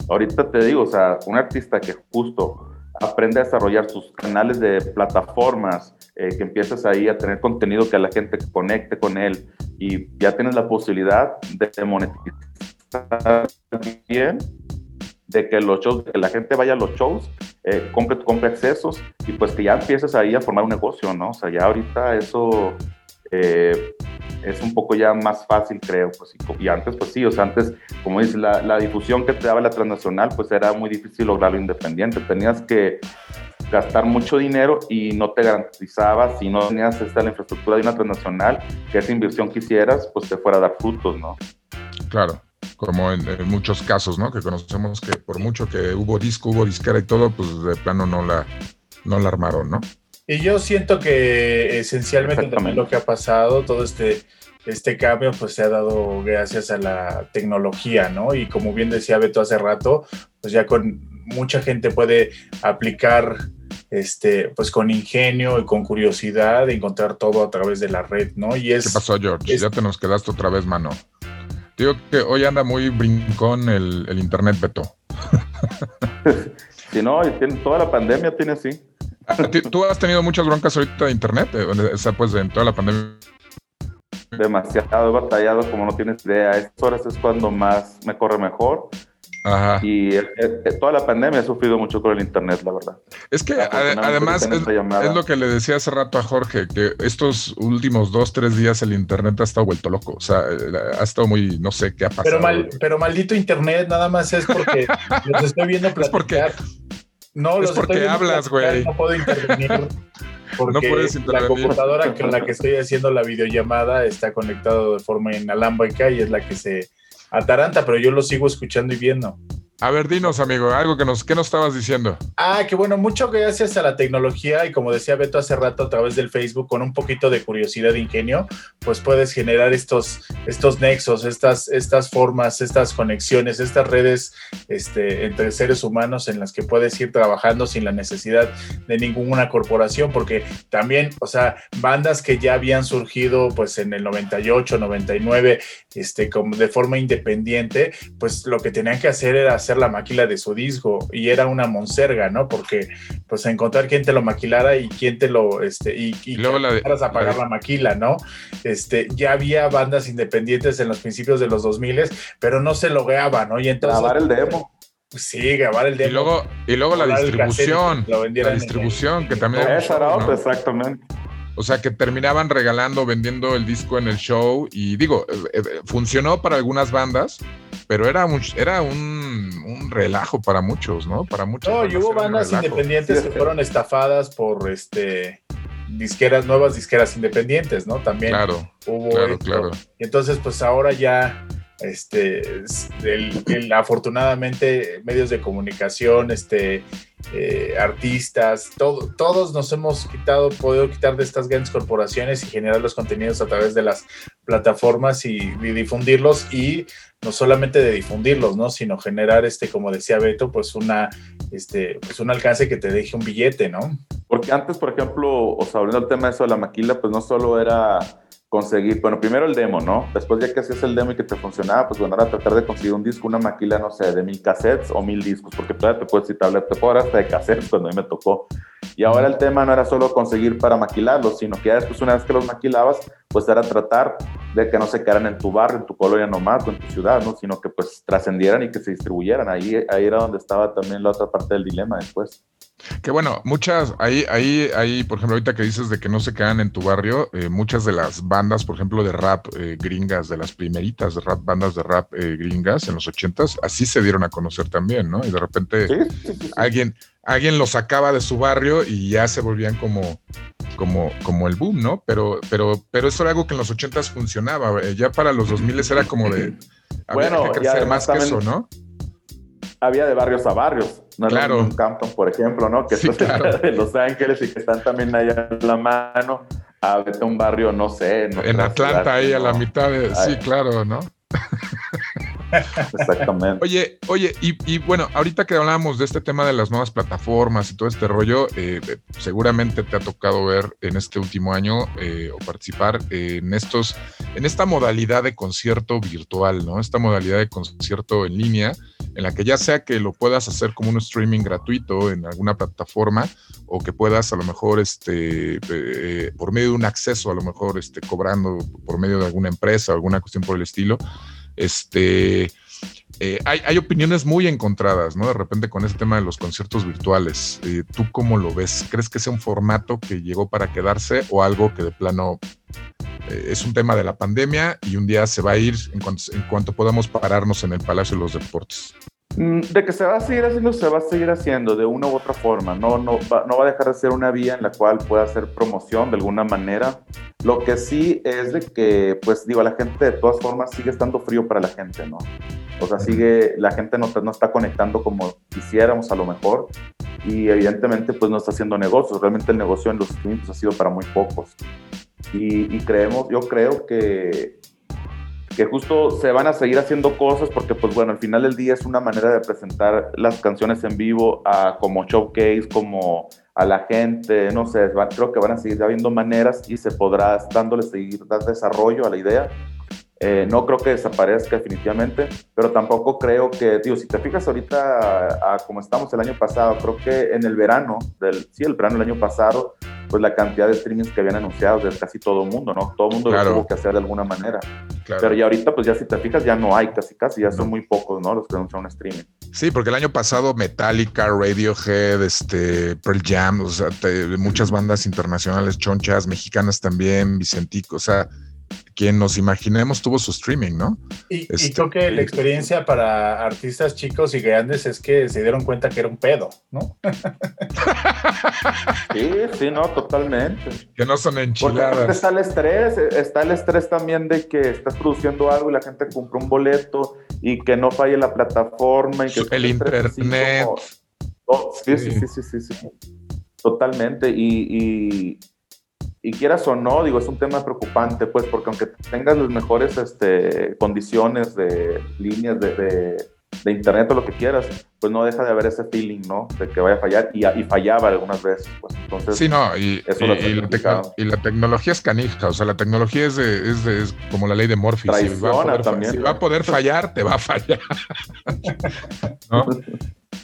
Ahorita te digo, o sea, un artista que justo aprende a desarrollar sus canales de plataformas, eh, que empiezas ahí a tener contenido que la gente conecte con él y ya tienes la posibilidad de monetizar bien, de que los shows, que la gente vaya a los shows, eh, compre, compre accesos y pues que ya empieces ahí a formar un negocio, ¿no? O sea, ya ahorita eso eh, es un poco ya más fácil, creo. Pues, y, antes, pues sí, o sea, antes, como dices, la, la, difusión que te daba la transnacional, pues era muy difícil lograrlo independiente. Tenías que gastar mucho dinero y no te garantizaba, si no tenías esta, la infraestructura de una transnacional, que esa inversión que hicieras, pues te fuera a dar frutos, ¿no? Claro como en, muchos casos, ¿no? Que conocemos que por mucho que hubo disco, hubo disquera y todo, pues de plano no la, no la armaron, ¿no? Y yo siento que esencialmente también lo que ha pasado, todo este, este cambio, pues se ha dado gracias a la tecnología, ¿no? Y como bien decía Beto hace rato, pues ya con mucha gente puede aplicar, este, pues con ingenio y con curiosidad, encontrar todo a través de la red, ¿no? Y es, ¿Qué pasó, George? Ya te nos quedaste otra vez, mano. Digo que hoy anda muy brincón el, el internet, Beto. [laughs] Si no, toda la pandemia tiene así. ¿Tú has tenido muchas broncas ahorita de internet? Eh, o sea, pues en toda la pandemia. Demasiado he batallado, como no tienes idea. A estas horas es cuando más me corre mejor. Ajá. Y eh, eh, toda la pandemia he sufrido mucho con el internet, la verdad. Es que además es, lo que le decía hace rato a Jorge, que estos últimos dos, tres días el internet ha estado vuelto loco. O sea, ha estado muy, no sé qué ha pasado. Pero, pero maldito internet, nada más es porque [laughs] los estoy viendo platicar. Es porque no, es porque hablas, güey. No puedo intervenir. [laughs] Porque no puedes intervenir. la computadora con la que estoy haciendo la videollamada está conectada de forma inalámbrica y es la que se ataranta, pero yo lo sigo escuchando y viendo. A ver, dinos, amigo, algo que nos, ¿qué nos estabas diciendo? Ah, que bueno, mucho gracias a la tecnología y como decía Beto hace rato a través del Facebook, con un poquito de curiosidad e ingenio, pues puedes generar estos, estos nexos, estas, estas formas, estas conexiones, estas redes este, entre seres humanos en las que puedes ir trabajando sin la necesidad de ninguna corporación, porque también, o sea, bandas que ya habían surgido pues en el 98, 99, este, como de forma independiente, pues lo que tenían que hacer era la maquila de su disco y era una monserga, ¿no? Porque pues encontrar quién te lo maquilara y quién te lo, este, y, y, luego la a pagar la, maquila, ¿no? Este, ya había bandas independientes en los principios de los 2000, pero no se lograba, ¿no? Y entonces... Grabar el demo. Sí, grabar el demo. Y luego, y luego la distribución. La distribución, que también... exactamente. O sea, que terminaban regalando, vendiendo el disco en el show. Y digo, eh, eh, funcionó para algunas bandas, pero era un, era un, relajo para muchos, ¿no? Para muchos. No, y hubo bandas independientes que fueron estafadas por este disqueras, nuevas disqueras independientes, ¿no? También claro, hubo claro, claro. Y entonces, pues ahora ya este, afortunadamente medios de comunicación, este, eh, artistas, todo, todos nos hemos quitado, podido quitar de estas grandes corporaciones y generar los contenidos a través de las plataformas y, difundirlos y no solamente de difundirlos, ¿no? Sino generar este, como decía Beto, pues una, este, pues un alcance que te deje un billete, ¿no? Porque antes, por ejemplo, o sea, hablando del tema de eso de la maquila, pues no solo era conseguir, bueno, primero el demo, ¿no? Después ya que hacías el demo y que te funcionaba, pues bueno, ahora tratar de conseguir un disco, una maquila, no sé, de mil cassettes o mil discos, porque todavía te puedes citar, te puedo hasta de cassettes [laughs] cuando a mí me tocó. Y ahora el tema no era solo conseguir para maquilarlos, sino que ya después una vez que los maquilabas, pues era tratar de que no se quedaran en tu barrio, en tu colonia nomás o en tu ciudad, ¿no? Sino que pues trascendieran y que se distribuyeran. Ahí, ahí era donde estaba también la otra parte del dilema después. Que bueno, muchas, ahí, ahí, ahí, por ejemplo, ahorita que dices de que no se quedan en tu barrio, eh, muchas de las bandas, por ejemplo, de rap eh, gringas, de las primeritas de rap, bandas de rap eh, gringas en los ochentas, así se dieron a conocer también, ¿no? Y de repente alguien, alguien los sacaba de su barrio y ya se volvían como, como, como el boom, ¿no? Pero, pero, pero eso era algo que en los ochentas funcionaba, ya para los dos miles era como de, había bueno, que crecer más que eso, ¿no? había de barrios a barrios. No claro. En Campton, por ejemplo, ¿no? Que sí, claro. de Los Ángeles y que están también allá en la mano. A vete a un barrio, no sé. En, Atlanta, ahí a la mitad de. Sí, claro, ¿no? Exactamente. Oye, oye, y, bueno, ahorita que hablábamos de este tema de las nuevas plataformas y todo este rollo, eh, seguramente te ha tocado ver en este último año eh, o participar en estos, en esta modalidad de concierto virtual, ¿no? Esta modalidad de concierto en línea, en la que ya sea que lo puedas hacer como un streaming gratuito en alguna plataforma o que puedas a lo mejor, este, eh, por medio de un acceso, a lo mejor, este, cobrando por medio de alguna empresa o alguna cuestión por el estilo este, eh, hay, opiniones muy encontradas, ¿no? De repente con este tema de los conciertos virtuales. Eh, ¿Tú cómo lo ves? ¿Crees que sea un formato que llegó para quedarse o algo que de plano es un tema de la pandemia y un día se va a ir en cuanto, en cuanto podamos pararnos en el Palacio de los Deportes? Mm, de que se va a seguir haciendo, se va a seguir haciendo de una u otra forma. No, no, va, no va a dejar de ser una vía en la cual pueda hacer promoción de alguna manera. Lo que sí es de que, pues digo, la gente de todas formas sigue estando frío para la gente, ¿no? O sea, sigue, la gente no, no está conectando como quisiéramos a lo mejor y evidentemente pues no está haciendo negocios. Realmente el negocio en los streams ha sido para muy pocos. Y, y creemos, yo creo que que justo se van a seguir haciendo cosas porque pues bueno, al final del día es una manera de presentar las canciones en vivo a, como showcase, como a la gente, no sé, creo que van a seguir habiendo maneras y se podrá dándole seguir, dar desarrollo a la idea eh, no creo que desaparezca definitivamente, pero tampoco creo que, digo, si te fijas ahorita a, como estamos el año pasado, creo que en el verano, del, sí, el verano del año pasado, pues la cantidad de streamings que habían anunciado de casi todo el mundo, ¿no? Todo el mundo lo tuvo que hacer de alguna manera. Pero ya ahorita, pues ya si te fijas, ya no hay casi, casi, ya son muy pocos, ¿no? Los que anuncian un streaming. Sí, porque el año pasado Metallica, Radiohead, este, Pearl Jam, o sea, muchas bandas internacionales, chonchas, mexicanas también, Vicentico, o sea, quien nos imaginemos tuvo su streaming, ¿no? Y, este, creo que la experiencia para artistas chicos y grandes es que se dieron cuenta que era un pedo, ¿no? [laughs] sí, sí, no, totalmente. Que no son enchiladas. está el estrés, está el estrés también de que estás produciendo algo y la gente compra un boleto y que no falle la plataforma. Y que el internet. Oh, sí, sí, sí, sí, sí, sí, Totalmente. y y quieras o no, digo, es un tema preocupante, pues, porque aunque tengas las mejores este, condiciones de líneas de, de, internet o lo que quieras, pues no deja de haber ese feeling, ¿no? De que vaya a fallar y, y fallaba algunas veces, pues. Entonces, sí, no, y, y, la, tecnología es canija, o sea, la tecnología es, de, es, de, es como la ley de Morphy. Si va, a poder, también, si va a poder fallar, te va a fallar. [laughs] ¿No?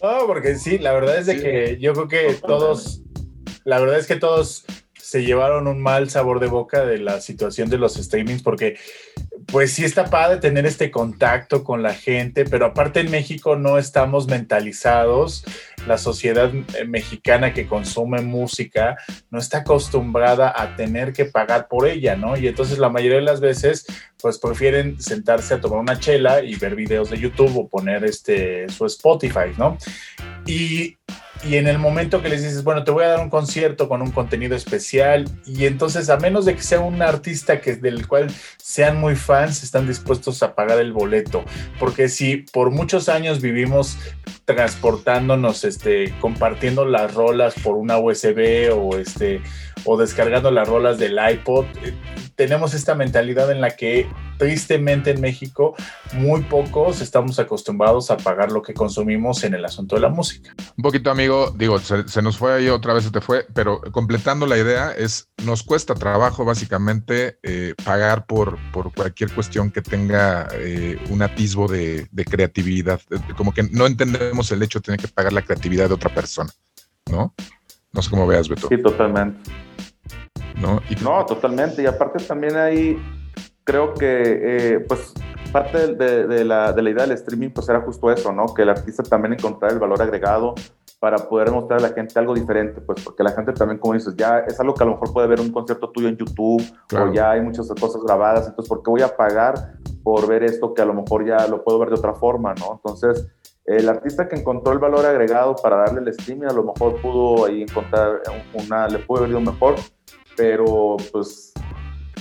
No, porque sí, la verdad es de que yo creo que todos, la verdad es que todos se llevaron un mal sabor de boca de la situación de los streamings porque pues sí está padre tener este contacto con la gente, pero aparte en México no estamos mentalizados, la sociedad mexicana que consume música no está acostumbrada a tener que pagar por ella, ¿no? Y entonces la mayoría de las veces pues prefieren sentarse a tomar una chela y ver videos de YouTube o poner este su Spotify, ¿no? Y y en el momento que les dices, bueno, te voy a dar un concierto con un contenido especial, y entonces a menos de que sea un artista que, del cual sean muy fans, están dispuestos a pagar el boleto, porque si por muchos años vivimos transportándonos, este, compartiendo las rolas por una USB o este, o descargando las rolas del iPod, eh, tenemos esta mentalidad en la que tristemente en México muy pocos estamos acostumbrados a pagar lo que consumimos en el asunto de la música. Un poquito, amigo, digo, se, nos fue ahí otra vez, se te fue, pero completando la idea es, nos cuesta trabajo básicamente eh, pagar por, por cualquier cuestión que tenga eh, un atisbo de, creatividad, como que no entendemos el hecho de tener que pagar la creatividad de otra persona, ¿no? No sé cómo veas, Beto. Sí, totalmente. ¿no? no, totalmente. Y aparte también hay, creo que, eh, pues, parte de, la, de, la, idea del streaming, pues era justo eso, ¿no? Que el artista también encontrar el valor agregado para poder mostrar a la gente algo diferente, pues, porque la gente también, como dices, ya es algo que a lo mejor puede ver un concierto tuyo en YouTube, o ya hay muchas cosas grabadas, entonces, ¿por qué voy a pagar por ver esto que a lo mejor ya lo puedo ver de otra forma, ¿no? Entonces, el artista que encontró el valor agregado para darle el streaming, a lo mejor pudo ahí encontrar una, le pudo haber ido mejor, pero pues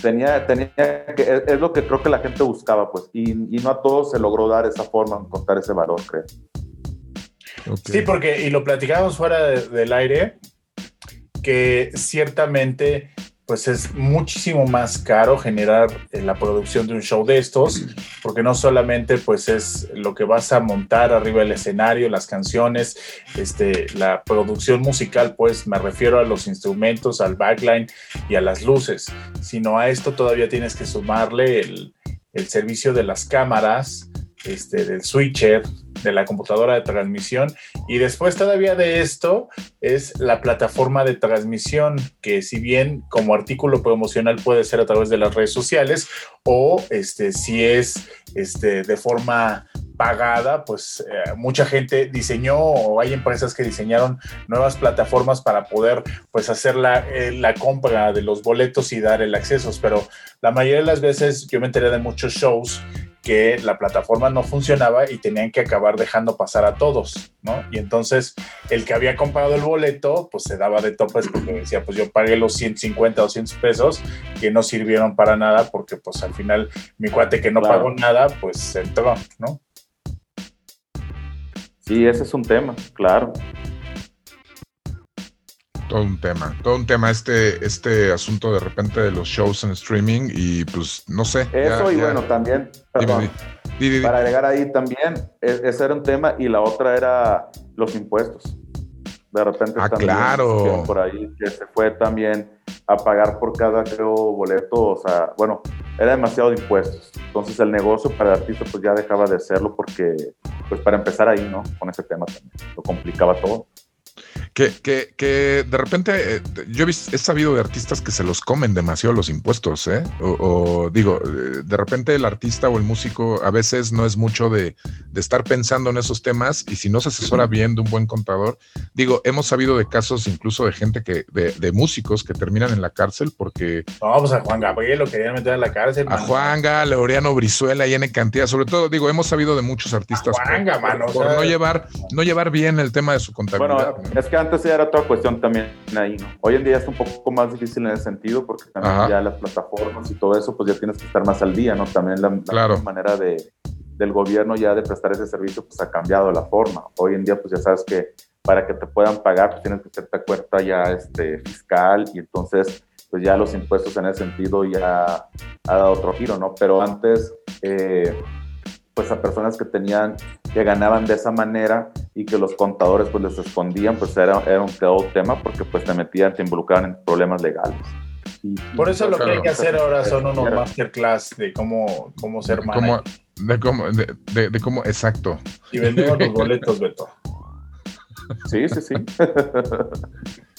tenía, tenía que, es, lo que creo que la gente buscaba, pues, y, y, no a todos se logró dar esa forma, encontrar ese valor, creo. Sí, porque, y lo platicábamos fuera del aire, que ciertamente pues es muchísimo más caro generar eh, la producción de un show de estos, porque no solamente pues es lo que vas a montar arriba del escenario, las canciones, este, la producción musical, pues me refiero a los instrumentos, al backline y a las luces, sino a esto todavía tienes que sumarle el, el servicio de las cámaras, este, del switcher, de la computadora de transmisión. Y después todavía de esto es la plataforma de transmisión que si bien como artículo promocional puede ser a través de las redes sociales o este, si es este, de forma pagada, pues eh, mucha gente diseñó o hay empresas que diseñaron nuevas plataformas para poder pues hacer la, eh, la, compra de los boletos y dar el acceso, pero la mayoría de las veces yo me enteré de muchos shows que la plataforma no funcionaba y tenían que acabar dejando pasar a todos, ¿no? Y entonces el que había comprado el boleto, pues se daba de topes porque decía, pues yo pagué los 150 o 200 pesos que no sirvieron para nada porque pues al final mi cuate que no pagó nada, pues entró, ¿no? Sí, ese es un tema, claro todo un tema, todo un tema este, este asunto de repente de los shows en streaming y pues no sé. Eso y bueno, también, para agregar ahí también, e, ese era un tema y la otra era los impuestos. De repente ah, claro. por ahí que se fue también a pagar por cada creo boleto, o sea, bueno, era demasiado de impuestos. Entonces el negocio para el artista pues ya dejaba de serlo porque, pues para empezar ahí, ¿no? Con ese tema también, lo complicaba todo. Que, que, que de repente eh, yo he, sabido de artistas que se los comen demasiado los impuestos, ¿eh? O, digo, eh, de repente el artista o el músico a veces no es mucho de, de, estar pensando en esos temas y si no se asesora bien de un buen contador, digo, hemos sabido de casos incluso de gente que, de, de músicos que terminan en la cárcel porque... No, pues a Juan Gabriel lo querían meter a la cárcel. A Juan Juanga, Laureano Brizuela y N cantidad, sobre todo, digo, hemos sabido de muchos artistas por, no, llevar, no llevar bien el tema de su contabilidad. Bueno, es que antes era otra cuestión también ahí, ¿no? Hoy en día es un poco más difícil en ese sentido porque también ya las plataformas y todo eso, pues ya tienes que estar más al día, ¿no? También la, manera de, del gobierno ya de prestar ese servicio, pues ha cambiado la forma. Hoy en día, pues ya sabes que para que te puedan pagar, pues tienes que hacerte cuenta ya este, fiscal y entonces, pues ya los impuestos en ese sentido ya ha dado otro giro, ¿no? Pero antes... Eh, pues a personas que tenían, que ganaban de esa manera y que los contadores pues les escondían, pues era, era un tema porque pues te metían, te involucraban en problemas legales. Por eso lo que hay que hacer ahora son unos masterclass de cómo, cómo ser manager. De cómo, de, de, cómo, exacto. Y vendemos los boletos, Beto. Sí, sí, sí. [laughs]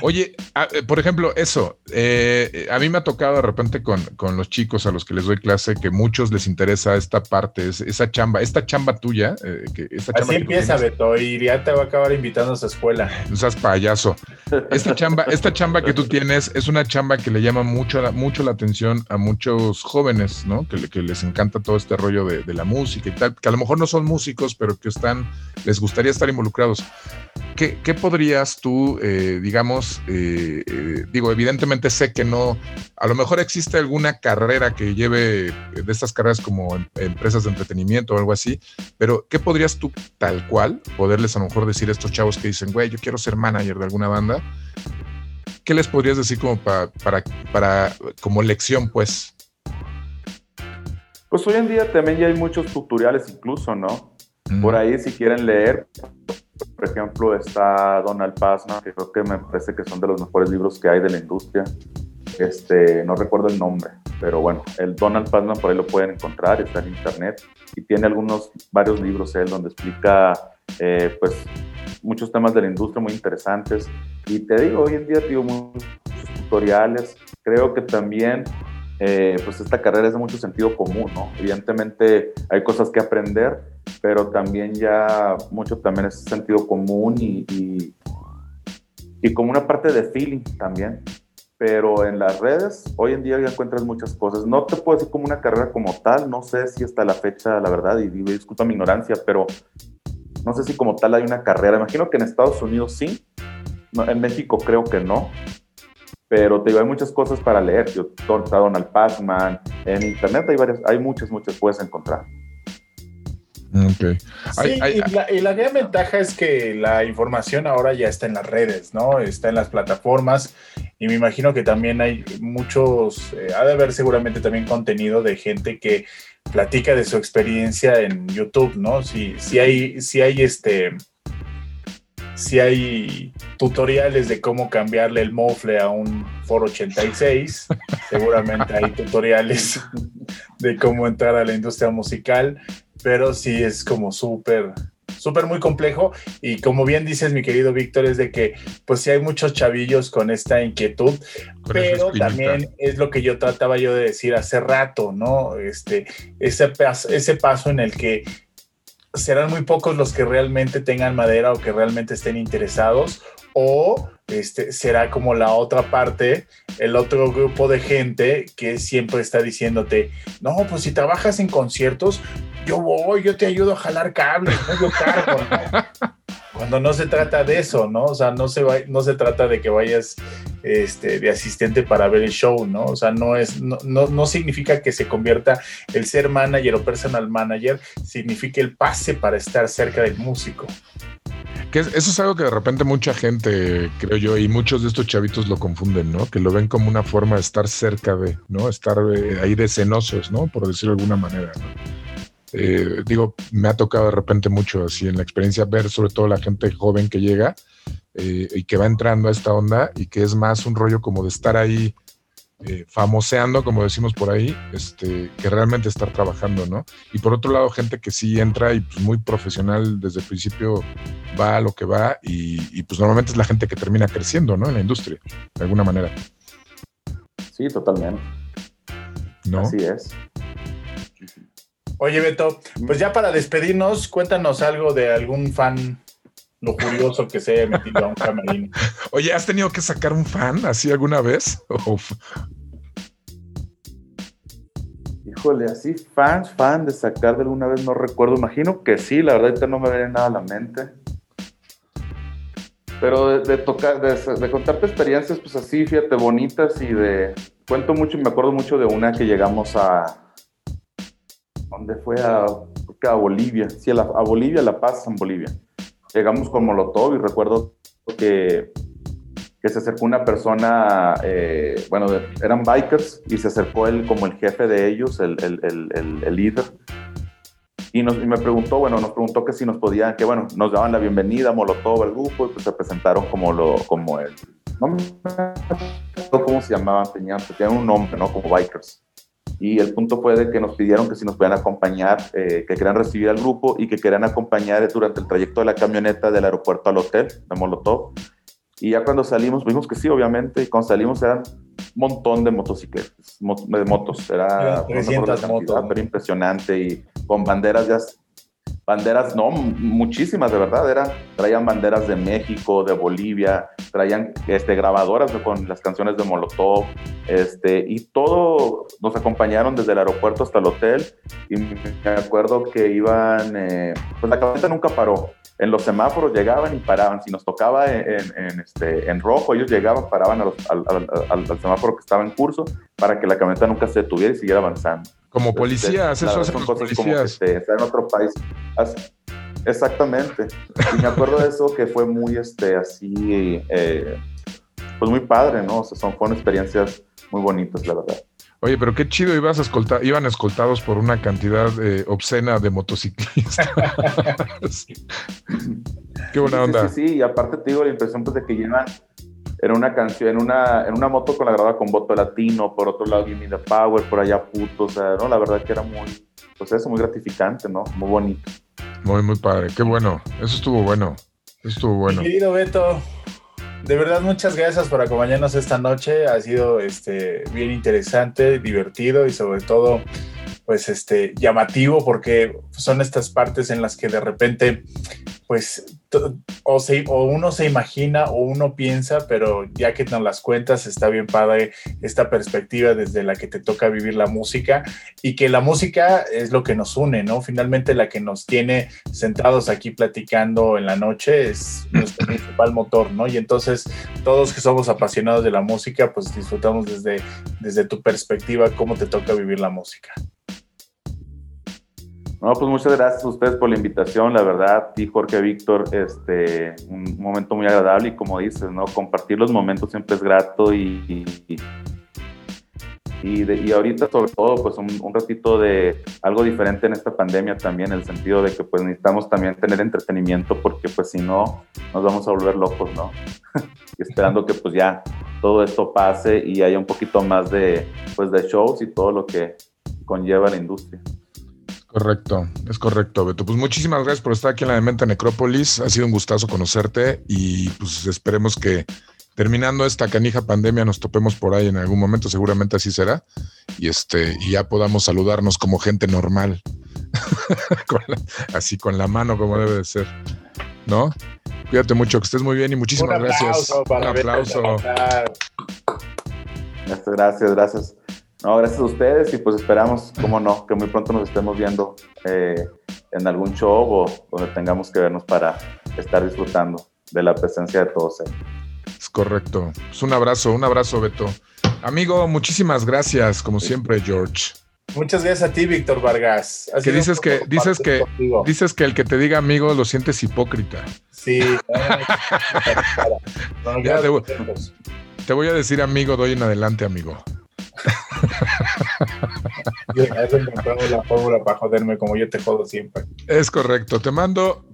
Oye, eh, por ejemplo, eso, eh, a mí me ha tocado de repente con, los chicos a los que les doy clase que muchos les interesa esta parte, esa chamba, esta chamba tuya. Eh, que, Así empieza, Beto, y ya te va a acabar invitando a su escuela. No seas payaso. Esta chamba, esta chamba que tú tienes es una chamba que le llama mucho, mucho la atención a muchos jóvenes, ¿no? Que, que les encanta todo este rollo de, de la música y tal, que a lo mejor no son músicos, pero que están, les gustaría estar involucrados. ¿Qué, podrías tú, eh, digamos, eh, eh, digo, evidentemente sé que no, a lo mejor existe alguna carrera que lleve de estas carreras como em, empresas de entretenimiento o algo así, pero ¿qué podrías tú tal cual poderles a lo mejor decir a estos chavos que dicen, güey, yo quiero ser manager de alguna banda? ¿Qué les podrías decir como para, para, para como lección, pues? Pues hoy en día también ya hay muchos tutoriales incluso, ¿no? Por ahí si quieren leer, por ejemplo, está Donald Pazman, que creo que me parece que son de los mejores libros que hay de la industria. Este, no recuerdo el nombre, pero bueno, el Donald Pazman por ahí lo pueden encontrar, está en internet y tiene algunos, varios libros él donde explica eh, pues muchos temas de la industria muy interesantes. Y te digo, hoy en día tengo muchos tutoriales. Creo que también eh, pues esta carrera es de mucho sentido común, ¿no? Evidentemente hay cosas que aprender, pero también ya mucho también es sentido común y, y, como una parte de feeling también. Pero en las redes, hoy en día ya encuentras muchas cosas. No te puedo decir como una carrera como tal, no sé si hasta la fecha, la verdad, y digo, disculpa mi ignorancia, pero no sé si como tal hay una carrera. Imagino que en Estados Unidos sí, en México creo que no, pero te digo, hay muchas cosas para leer. Yo, está Donald Pazman, en internet hay varias, hay muchas, muchas puedes encontrar. Okay. Sí, y, la, gran ventaja es que la información ahora ya está en las redes, ¿no? Está en las plataformas y me imagino que también hay muchos, eh, ha de haber seguramente también contenido de gente que platica de su experiencia en YouTube, ¿no? Si, si hay, si hay este, si hay tutoriales de cómo cambiarle el mofle a un Ford 86, [laughs] seguramente hay tutoriales de cómo entrar a la industria musical pero sí es como súper, súper muy complejo. Y como bien dices mi querido Víctor es de que pues sí hay muchos chavillos con esta inquietud pero también es lo que yo trataba yo de decir hace rato no este ese ese paso en el que serán muy pocos los que realmente tengan madera o que realmente estén interesados o este, será como la otra parte, el otro grupo de gente que siempre está diciéndote, no, pues si trabajas en conciertos, yo voy, yo te ayudo a jalar cables, ¿no? yo cargo, Cuando no se trata de eso, ¿no? O sea, no se, va, no se trata de que vayas este, de asistente para ver el show, ¿no? O sea, no, es, no, no, no significa que se convierta el ser manager o personal manager, significa el pase para estar cerca del músico. Que eso es algo que de repente mucha gente, creo yo, y muchos de estos chavitos lo confunden, ¿no? Que lo ven como una forma de estar cerca de, ¿no? Estar eh, ahí de cenosos, ¿no? Por decirlo de alguna manera, eh, digo, me ha tocado de repente mucho así en la experiencia ver sobre todo la gente joven que llega eh, y que va entrando a esta onda y que es más un rollo como de estar ahí eh, famoseando, como decimos por ahí, este, que realmente estar trabajando, ¿no? Y por otro lado, gente que sí entra y pues muy profesional desde el principio va a lo que va y, pues normalmente es la gente que termina creciendo, ¿no? En la industria, de alguna manera. Sí, totalmente. ¿No? Así es. Oye, Beto, pues ya para despedirnos, cuéntanos algo de algún fan lo curioso que se haya metido a un camerino. [laughs] Oye, ¿has tenido que sacar un fan así alguna vez? Híjole, así fans, fan de sacar de alguna vez, no recuerdo. Imagino que sí, la verdad ahorita no me viene nada a la mente. Pero de, tocar, de, contarte experiencias, pues así, fíjate, bonitas y de. Cuento mucho y me acuerdo mucho de una que llegamos a. ¿Dónde fue? A, a Bolivia. Sí, a, a Bolivia, La Paz, en Bolivia llegamos con Molotov y recuerdo que, que se acercó una persona, eh, bueno, eran bikers y se acercó él como el jefe de ellos, el, el, el, el líder. Y, nos, y me preguntó, bueno, nos preguntó que si nos podían, que bueno, nos daban la bienvenida Molotov al grupo y pues se presentaron como, lo, como el, no me acuerdo cómo se llamaban, tenían, tenían un nombre, ¿no? Como bikers y el punto fue de que nos pidieron que si nos podían acompañar, eh, que querían recibir al grupo y que querían acompañar durante el trayecto de la camioneta del aeropuerto al hotel de Molotov. Y ya cuando salimos, vimos que sí, obviamente, y cuando salimos eran un montón de motocicletas, de motos, era, 300 motos, pero impresionante y con banderas ya banderas, no, muchísimas de verdad, eran, traían banderas de México, de Bolivia, traían este, grabadoras con las canciones de Molotov, este, y todo nos acompañaron desde el aeropuerto hasta el hotel, y me acuerdo que iban, eh, pues la camioneta nunca paró, en los semáforos llegaban y paraban, si nos tocaba en, este, en rojo, ellos llegaban, paraban al, al, semáforo que estaba en curso, para que la camioneta nunca se detuviera y siguiera avanzando. Como policías, eso hacen los policías. Como en otro país. Exactamente. Y me acuerdo de eso que fue muy, este, así, eh, pues muy padre, ¿no? O sea, son, fueron experiencias muy bonitas, la verdad. Oye, pero qué chido, ibas a escoltar, iban escoltados por una cantidad eh, obscena de motociclistas. [laughs] qué buena onda. Sí, sí, y aparte te digo la impresión pues, de que llevan en una canción, en una, en una moto con la grabada con voto latino, por otro lado Gimme the Power, por allá puto, o sea, ¿no? La verdad que era muy, pues eso, muy gratificante, ¿no? Muy bonito. Muy, muy padre, qué bueno, eso estuvo bueno, eso estuvo bueno. querido Beto, de verdad muchas gracias por acompañarnos esta noche, ha sido este, bien interesante, divertido y sobre todo pues este llamativo porque son estas partes en las que de repente pues o, o uno se imagina o uno piensa, pero ya que nos las cuentas está bien padre esta perspectiva desde la que te toca vivir la música y que la música es lo que nos une, ¿no? Finalmente la que nos tiene sentados aquí platicando en la noche es nuestro [clears throat] principal motor, ¿no? Y entonces todos que somos apasionados de la música, pues disfrutamos desde, desde tu perspectiva cómo te toca vivir la música. No, pues muchas gracias a ustedes por la invitación, la verdad, y Jorge Víctor, este, un momento muy agradable y como dices, ¿no? Compartir los momentos siempre es grato y, y, y, ahorita sobre todo, pues un, un, ratito de algo diferente en esta pandemia también, en el sentido de que pues necesitamos también tener entretenimiento porque pues si no, nos vamos a volver locos, ¿no? y [laughs] esperando que pues ya todo esto pase y haya un poquito más de, pues, de shows y todo lo que conlleva la industria. Correcto, es correcto, Beto. Pues muchísimas gracias por estar aquí en la Dementa Necrópolis. Ha sido un gustazo conocerte y pues esperemos que terminando esta canija pandemia nos topemos por ahí en algún momento, seguramente así será. Y este, y ya podamos saludarnos como gente normal. [laughs] así con la mano como debe de ser. ¿No? Cuídate mucho, que estés muy bien y muchísimas gracias. un aplauso. Gracias, gracias. No, gracias a ustedes y pues esperamos, cómo no, que muy pronto nos estemos viendo eh, en algún show o donde tengamos que vernos para estar disfrutando de la presencia de todos ellos. Es correcto. Es pues un abrazo, un abrazo, Beto. Amigo, muchísimas gracias, como siempre, George. Muchas gracias a ti, Víctor Vargas. que dices que dices que dices que el que te diga amigo lo sientes hipócrita. Sí. te voy a decir amigo, doy en adelante, amigo. Encontramos la fórmula para joderme como yo te jodo siempre. Es correcto. Te mando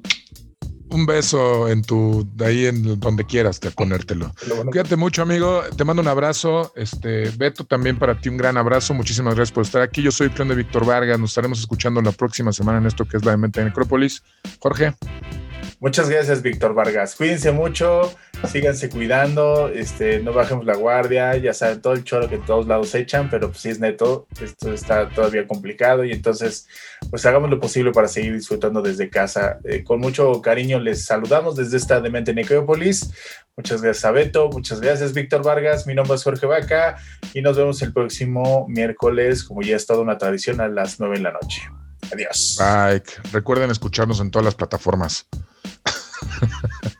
un beso en tu, de ahí en donde quieras te ponértelo. Cuídate mucho, amigo. Te mando un abrazo. Este, Beto, también para ti un gran abrazo. Muchísimas gracias por estar aquí. Yo soy el clon de Víctor Vargas. Nos estaremos escuchando la próxima semana en esto que es la de Mente de Necrópolis. Jorge. Muchas gracias, Víctor Vargas. Cuídense mucho, síganse cuidando, este, no bajemos la guardia, ya saben todo el choro que en todos lados echan, pero pues si es neto, esto está todavía complicado y entonces pues hagamos lo posible para seguir disfrutando desde casa. Eh, con mucho cariño les saludamos desde esta Demente Necrópolis. Muchas gracias a Beto, muchas gracias Víctor Vargas, mi nombre es Jorge Vaca y nos vemos el próximo miércoles, como ya es toda una tradición, a las 9 de la noche. Adiós. Recuerden escucharnos en todas las plataformas. [laughs]